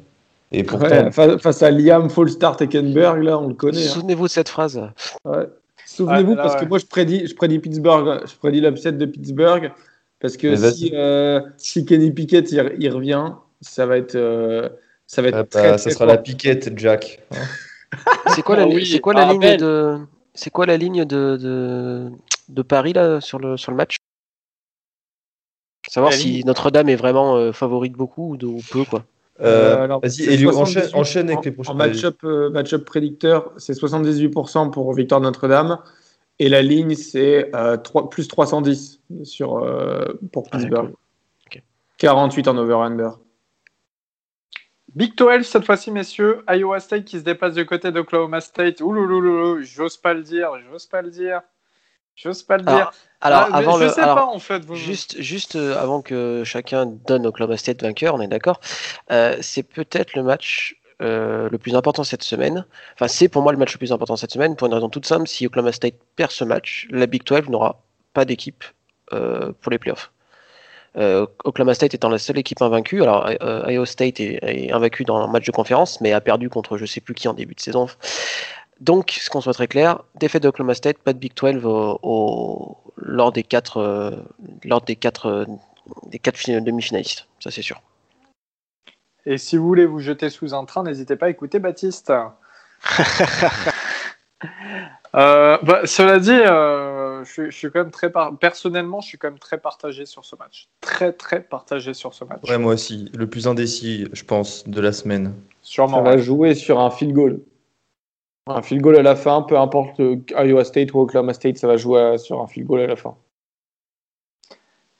Et pourtant,
Ouais, fa- face à Liam Falstart Ekenberg, là, on le connaît. hein.
Souvenez-vous de cette phrase.
Ouais. Souvenez-vous,
Ah,
parce
ouais.
que moi, je prédis, je prédis Pittsburgh, je prédis l'upset de Pittsburgh, parce que si, euh, si Kenny Pickett il, il revient, ça va être, euh, ça va être
ah bah,
très,
ça sera
fort.
la piquette, Jack.
C'est quoi la,
Ah oui,
c'est quoi la
ah,
ligne
belle.
de, c'est quoi la ligne de, de, de Paris là sur le sur le match? Savoir
La
si
ligne
Notre-Dame est vraiment euh, favorite beaucoup ou, de- ou peu quoi.
Euh,
alors,
Vas-y,
c'est
Elio,
78
enchaîne, enchaîne avec
en-
les prochains.
En match-up euh, match-up prédicteur, c'est 78% pour victoire de Notre-Dame. Et la ligne, c'est euh, 3 plus 310 sur, euh, pour
Ah,
Pittsburgh.
d'accord. Ok.
48 en over-under.
Big 12 cette fois-ci, messieurs. Iowa State qui se déplace du côté d'Oklahoma State. Oulouloulou, j'ose pas le dire, j'ose pas le dire. J'ose pas le
Alors,
dire.
Alors,
Ah,
avant
je
le,
sais
alors,
pas en fait. Vous...
Juste, juste euh, avant que chacun donne Oklahoma State vainqueur, on est d'accord. euh, c'est peut-être le match euh, le plus important cette semaine. Enfin, c'est pour moi le match le plus important cette semaine pour une raison toute simple. Si Oklahoma State perd ce match, la Big 12 n'aura pas d'équipe euh, pour les playoffs. Euh, Oklahoma State étant la seule équipe invaincue, alors Iowa State est, est invaincu dans un match de conférence, mais a perdu contre je sais plus qui en début de saison. Donc, ce qu'on soit très clair, défaite d'Oklahoma State, pas de Big 12 au- au- lors des quatre, lors des quatre, des quatre fin- demi-finalistes, ça c'est sûr.
Et si vous voulez vous jeter sous un train, n'hésitez pas à écouter Baptiste. Euh, bah, cela dit, euh, je, suis- je suis quand même très par- personnellement, je suis quand même très partagé sur ce match. Très très partagé sur ce match.
Ouais, moi aussi. Le plus indécis, je pense, de la semaine.
Ça
Sûrement.
va jouer sur un field goal. Un field goal à la fin, peu importe euh, Iowa State ou Oklahoma State, ça va jouer sur un field goal à la fin.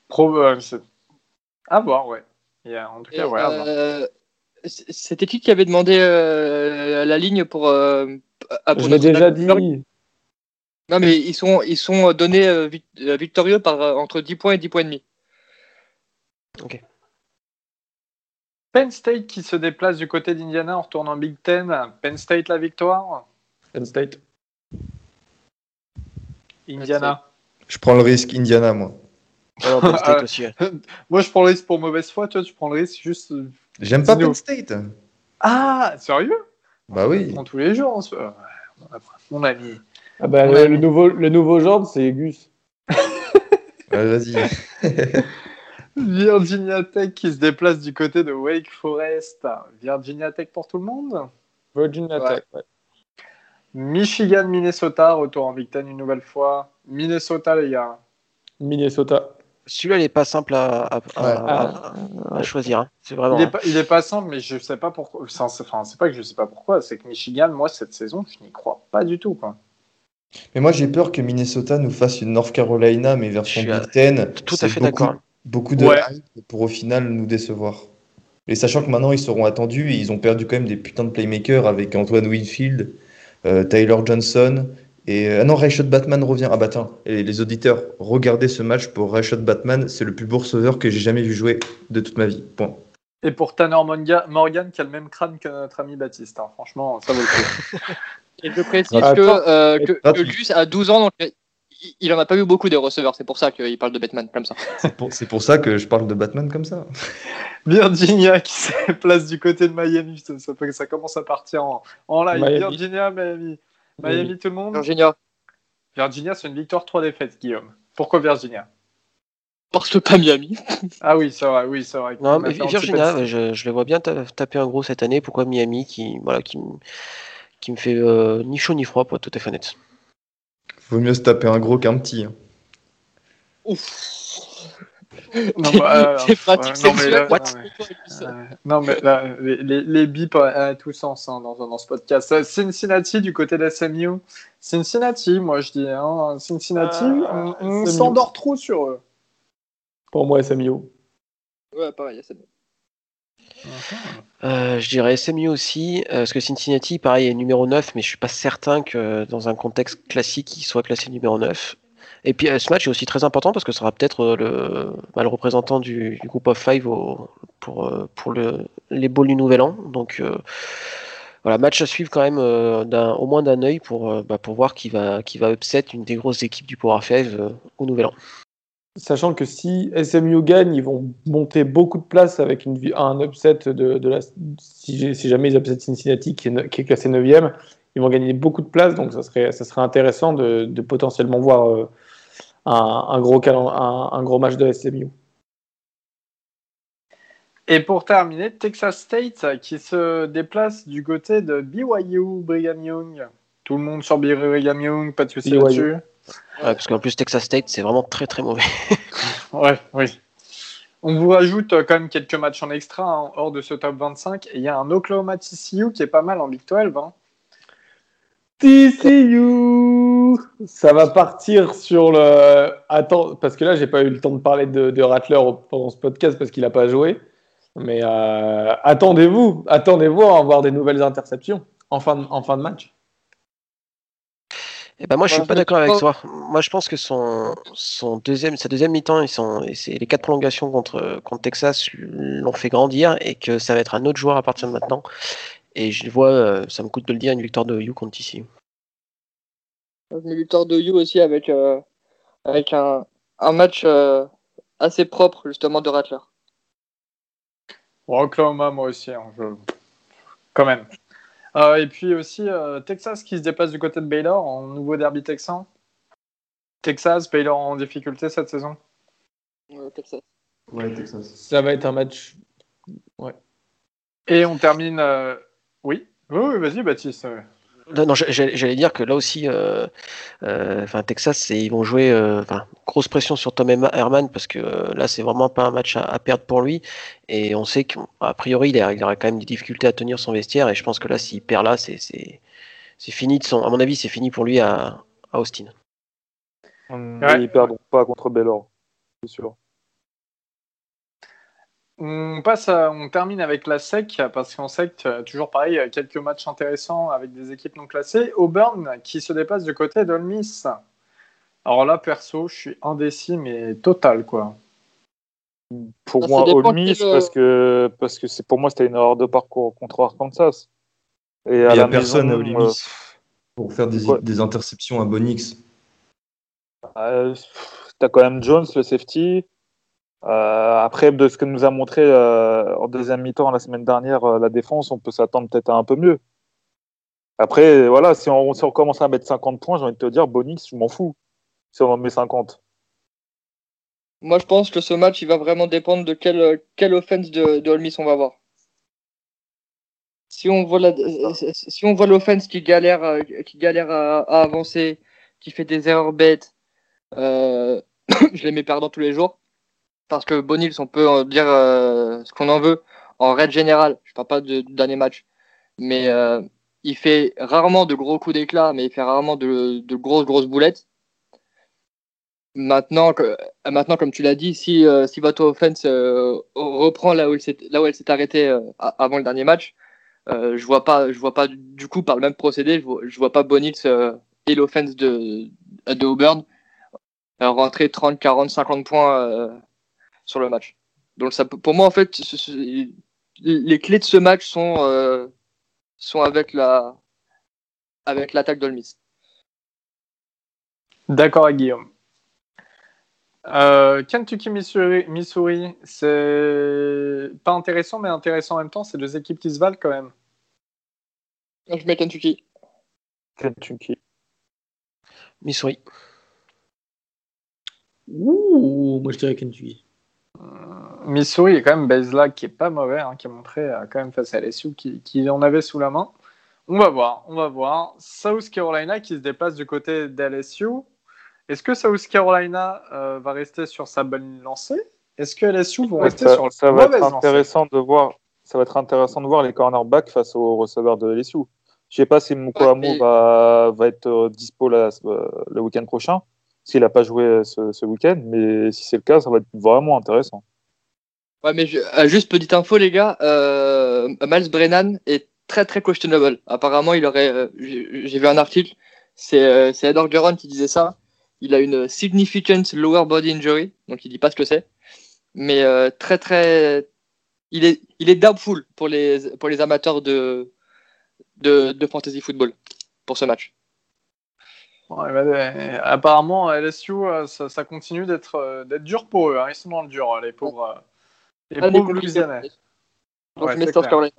Pro, euh, c'est- à voir, ouais. A- en tout
Et,
cas, ouais,
euh, C'était qui qui avait demandé euh, la ligne pour. euh, à- pour
Je l'ai déjà dit.
Non, mais ils sont, ils sont donnés euh, vic- euh, victorieux par euh, entre 10 points et 10 points et demi.
Penn State qui se déplace du côté d'Indiana en retournant Big Ten. Penn State la victoire.
Penn State.
Indiana.
Je prends le risque Indiana, moi.
Alors, Penn State aussi. ouais.
Moi, je prends le risque pour mauvaise foi. Toi, tu prends le risque juste. euh,
J'aime pas. Penn State.
Ah, sérieux?
Bah oui.
On prend tous les jours. Mon ami.
Ah bah,
Ouais.
le, le nouveau, le nouveau genre, c'est Gus.
Ouais, Vas-y.
Virginia Tech qui se déplace du côté de Wake Forest. Virginia Tech pour tout le monde?
Virginia
Ouais.
Tech. ouais.
Michigan, Minnesota, retour en Big Ten une nouvelle fois. Minnesota, les gars.
Minnesota.
Celui-là, il est pas simple à, à- à-
Ouais.
à- à choisir. hein. C'est vraiment.
Il est, pas, il est pas simple, mais je sais pas pourquoi. Enfin, c'est enfin, c'est pas que je sais pas pourquoi, c'est que Michigan, moi, cette saison, je n'y crois pas du tout. Quoi.
Mais moi, j'ai peur que Minnesota nous fasse une North Carolina, mais version Big Ten.
tout à fait
beaucoup-
d'accord.
Beaucoup de
Ouais.
pour au final nous décevoir. Et sachant que maintenant ils seront attendus, et ils ont perdu quand même des putains de playmakers avec Antoine Winfield, euh, Tyler Johnson et euh, ah non Rayshot Batman revient. Ah bah tiens, et les auditeurs, regardez ce match pour Rayshot Batman, c'est le plus beau receveur que j'ai jamais vu jouer de toute ma vie. Point.
Et pour Tanner Monga- Morgan, qui a le même crâne que notre ami Baptiste. hein. Franchement, ça vaut le coup.
Et je précise que, euh, que, a 12 ans, donc il- en a pas eu beaucoup des receveurs. C'est pour ça qu'il parle de Batman comme ça.
C'est pour, ça que je parle de Batman comme ça.
Virginia qui se place du côté de Miami. Ça, ça, ça commence à partir en, en live.
Miami.
Virginia, Miami. Miami, tout le monde.
Virginia.
Virginia, c'est une victoire, trois défaites, Guillaume. Pourquoi Virginia?
Parce que pas Miami.
Ah oui, c'est vrai, oui, c'est vrai.
Non,
On
mais Virginia, je, je les vois bien ta- taper un gros cette année. Pourquoi Miami qui, voilà, qui, qui me fait euh, ni chaud ni froid, pour être tout à fait honnête.
Vaut mieux se taper un gros qu'un petit. hein.
Non, bah, euh,
Tes pratiques
ouais, non, mais là-
sexuelles.
non, mais- Euh, non, mais là, les, les, les bips à, à tous sens hein, dans, dans ce podcast. Euh, Cincinnati du côté de SMU. Cincinnati, moi je dis. Hein, Cincinnati, on, on
SMU.
s'endort trop sur eux.
Pour moi, SMU.
Ouais, pareil.
Euh, je dirais SMU aussi, euh, parce que Cincinnati, pareil, est numéro 9, mais je suis pas certain que dans un contexte classique, il soit classé numéro 9. Et puis euh, ce match est aussi très important parce que ce sera peut-être euh, le, bah, le représentant du, du groupe of five pour, euh, pour le, les bowls du Nouvel An. Donc voilà, match à suivre quand même au moins d'un œil pour, bah, pour voir qui va, qui va upset une des grosses équipes du Power 5 euh, au Nouvel An.
Sachant que si SMU gagne, ils vont monter beaucoup de place avec un upset de, la. Si, jamais ils upset Cincinnati, qui est, qui est classé 9e, ils vont gagner beaucoup de place. Donc ça serait, ça serait intéressant de, potentiellement voir un, un gros un, un gros match de SMU.
Et pour terminer, Texas State qui se déplace du côté de BYU, Brigham Young. Tout le monde sur Brigham Young, pas de soucis là-dessus.
Ouais, parce qu'en plus, Texas State, c'est vraiment très très mauvais.
Ouais, oui. On vous rajoute euh, quand même quelques matchs en extra hein, hors de ce top 25. Et il y a un Oklahoma TCU qui est pas mal en Big 12. hein.
TCU Ça va partir sur le. Attends, parce que là, j'ai pas eu le temps de parler de, de Rattler pendant ce podcast parce qu'il a pas joué. Mais euh, attendez-vous, attendez-vous à avoir des nouvelles interceptions en fin de, en fin de match.
Eh ben moi, je suis pas d'accord avec toi. Moi, je pense que son, son deuxième, sa deuxième mi-temps, ils sont, et c'est les quatre prolongations contre, contre Texas l'ont fait grandir et que ça va être un autre joueur à partir de maintenant. Et je vois, euh, ça me coûte de le dire, une victoire de You contre TCU.
Une victoire de You aussi avec, euh, avec un, un match euh, assez propre justement de Rattler.
Bon, Oklahoma, moi aussi. hein, je- Quand même. Euh, et puis aussi euh, Texas qui se déplace du côté de Baylor en nouveau derby texan. Texas, Baylor en difficulté cette saison.
Euh, Texas.
Ouais, Texas.
Ça va être un match.
Et on termine. euh, Oui, oui, oui, vas-y, Baptiste.
Non, non, j'allais dire que là aussi, euh, euh, enfin Texas, c'est- ils vont jouer, euh, enfin grosse pression sur Tom Herma- Herman parce que euh, là, c'est vraiment pas un match à, à perdre pour lui. Et on sait qu'a priori, il, a- il aura quand même des difficultés à tenir son vestiaire. Et je pense que là, s'il perd là, c'est c'est c'est fini de son. À mon avis, c'est fini pour lui à, à Austin.
Ouais.
Ils perdront pas contre Baylor, c'est sûr.
On passe, à- on termine avec la SEC parce qu'en SEC, toujours pareil, quelques matchs intéressants avec des équipes non classées. Auburn qui se dépasse du côté d'Ole Miss. Alors là, perso, je suis indécis, mais total quoi.
Pour
Ça
moi, Ole Miss,
euh,
parce que parce que c'est pour moi c'était une erreur de parcours contre Arkansas. Et
Il n'y
la
a personne à Ole
euh,
pour faire des,
ouais.
des interceptions à Bonix.
euh, as quand même Jones, le safety. Euh, après, de ce que nous a montré euh, en deuxième mi-temps la semaine dernière, euh, la défense, on peut s'attendre peut-être à un peu mieux. Après, voilà, si on, si on commence à mettre 50 points, j'ai envie de te dire, Bonix, je m'en fous. Si on en met 50.
Moi, je pense que ce match, il va vraiment dépendre de quelle, quelle offense de, de on va voir. Si on voit si l'offense qui galère, qui galère à, avancer, qui fait des erreurs bêtes, je les mets perdants tous les jours. Parce que Bonils, on peut dire euh, ce qu'on en veut. En règle générale, je parle pas de, du dernier match, mais euh, il fait rarement de gros coups d'éclat, mais il fait rarement de, de grosses, grosses boulettes. Maintenant, maintenant comme tu l'as dit, si, euh, si votre offense reprend là où, elle s'est- arrêtée avant le dernier match, je vois pas, je vois pas du coup par le même procédé, je vois, vois pas Bonils et l'offense de, de Auburn rentrer 30, 40, 50 points sur le match. Donc ça, peut- pour moi en fait, ce- ce- les clés de ce match sont euh, sont avec la avec l'attaque d'Ole Miss.
D'accord avec Guillaume. Euh, Kentucky, Missouri, Missouri c'est pas intéressant, mais intéressant en même temps. C'est deux équipes qui se valent quand même.
Je mets Kentucky.
Kentucky.
Missouri.
Ouh, moi je dirais Kentucky.
Missouri est quand même Bezlag qui est pas mauvais, hein, qui a montré euh, quand même face à LSU qui, qui en avait sous la main. On va voir, on va voir. South Carolina qui se déplace du côté d'LSU. Est-ce que South Carolina euh, va rester sur sa bonne lancée? Est-ce que LSU vont rester
ça,
sur
ça
la
va être
lancée?
intéressant de voir. Ça va être intéressant de voir les cornerbacks face aux receveurs de LSU. Je sais pas si
Ouais, mais-
va, va être euh, dispo euh, le week-end prochain, s'il n'a pas joué ce, ce week-end, mais si c'est le cas, ça va être vraiment intéressant.
Ouais, mais euh, juste petite info, les gars. Euh, Miles Brennan est très très questionable. Apparemment, il aurait. euh, j'ai vu un article. C'est euh, Ed Orgeron qui disait ça. Il a une significant lower body injury, donc il dit pas ce que c'est. Mais euh, très très. Il est il est doubtful pour les pour les amateurs de, de fantasy football pour ce match.
Apparemment, LSU, euh, ça, ça continue d'être euh, d'être dur pour eux. hein. Ils sont dans le dur, euh, les pauvres, euh, les
Année
pauvres. Louisianais.
Donc
Ouais.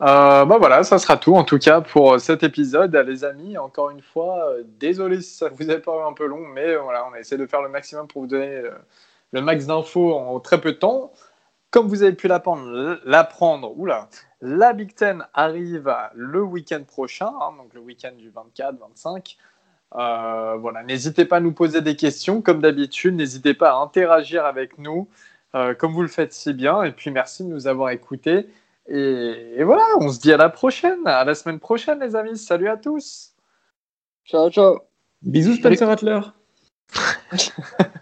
Euh, bah voilà, ça sera tout en tout cas pour cet épisode, les amis. Encore une fois, euh, désolé si ça vous a paru un peu long, mais voilà, on a essayé de faire le maximum pour vous donner euh, le max d'infos en très peu de temps. Comme vous avez pu l'apprendre, l'apprendre, oula, la Big Ten arrive le week-end prochain, hein, donc le week-end du 24-25. Euh, voilà, n'hésitez pas à nous poser des questions, comme d'habitude. N'hésitez pas à interagir avec nous, euh, comme vous le faites si bien. Et puis merci de nous avoir écoutés. Et, et voilà, on se dit à la prochaine, à la semaine prochaine, les amis. Salut à tous.
Ciao ciao.
Bisous Spencer Rattler.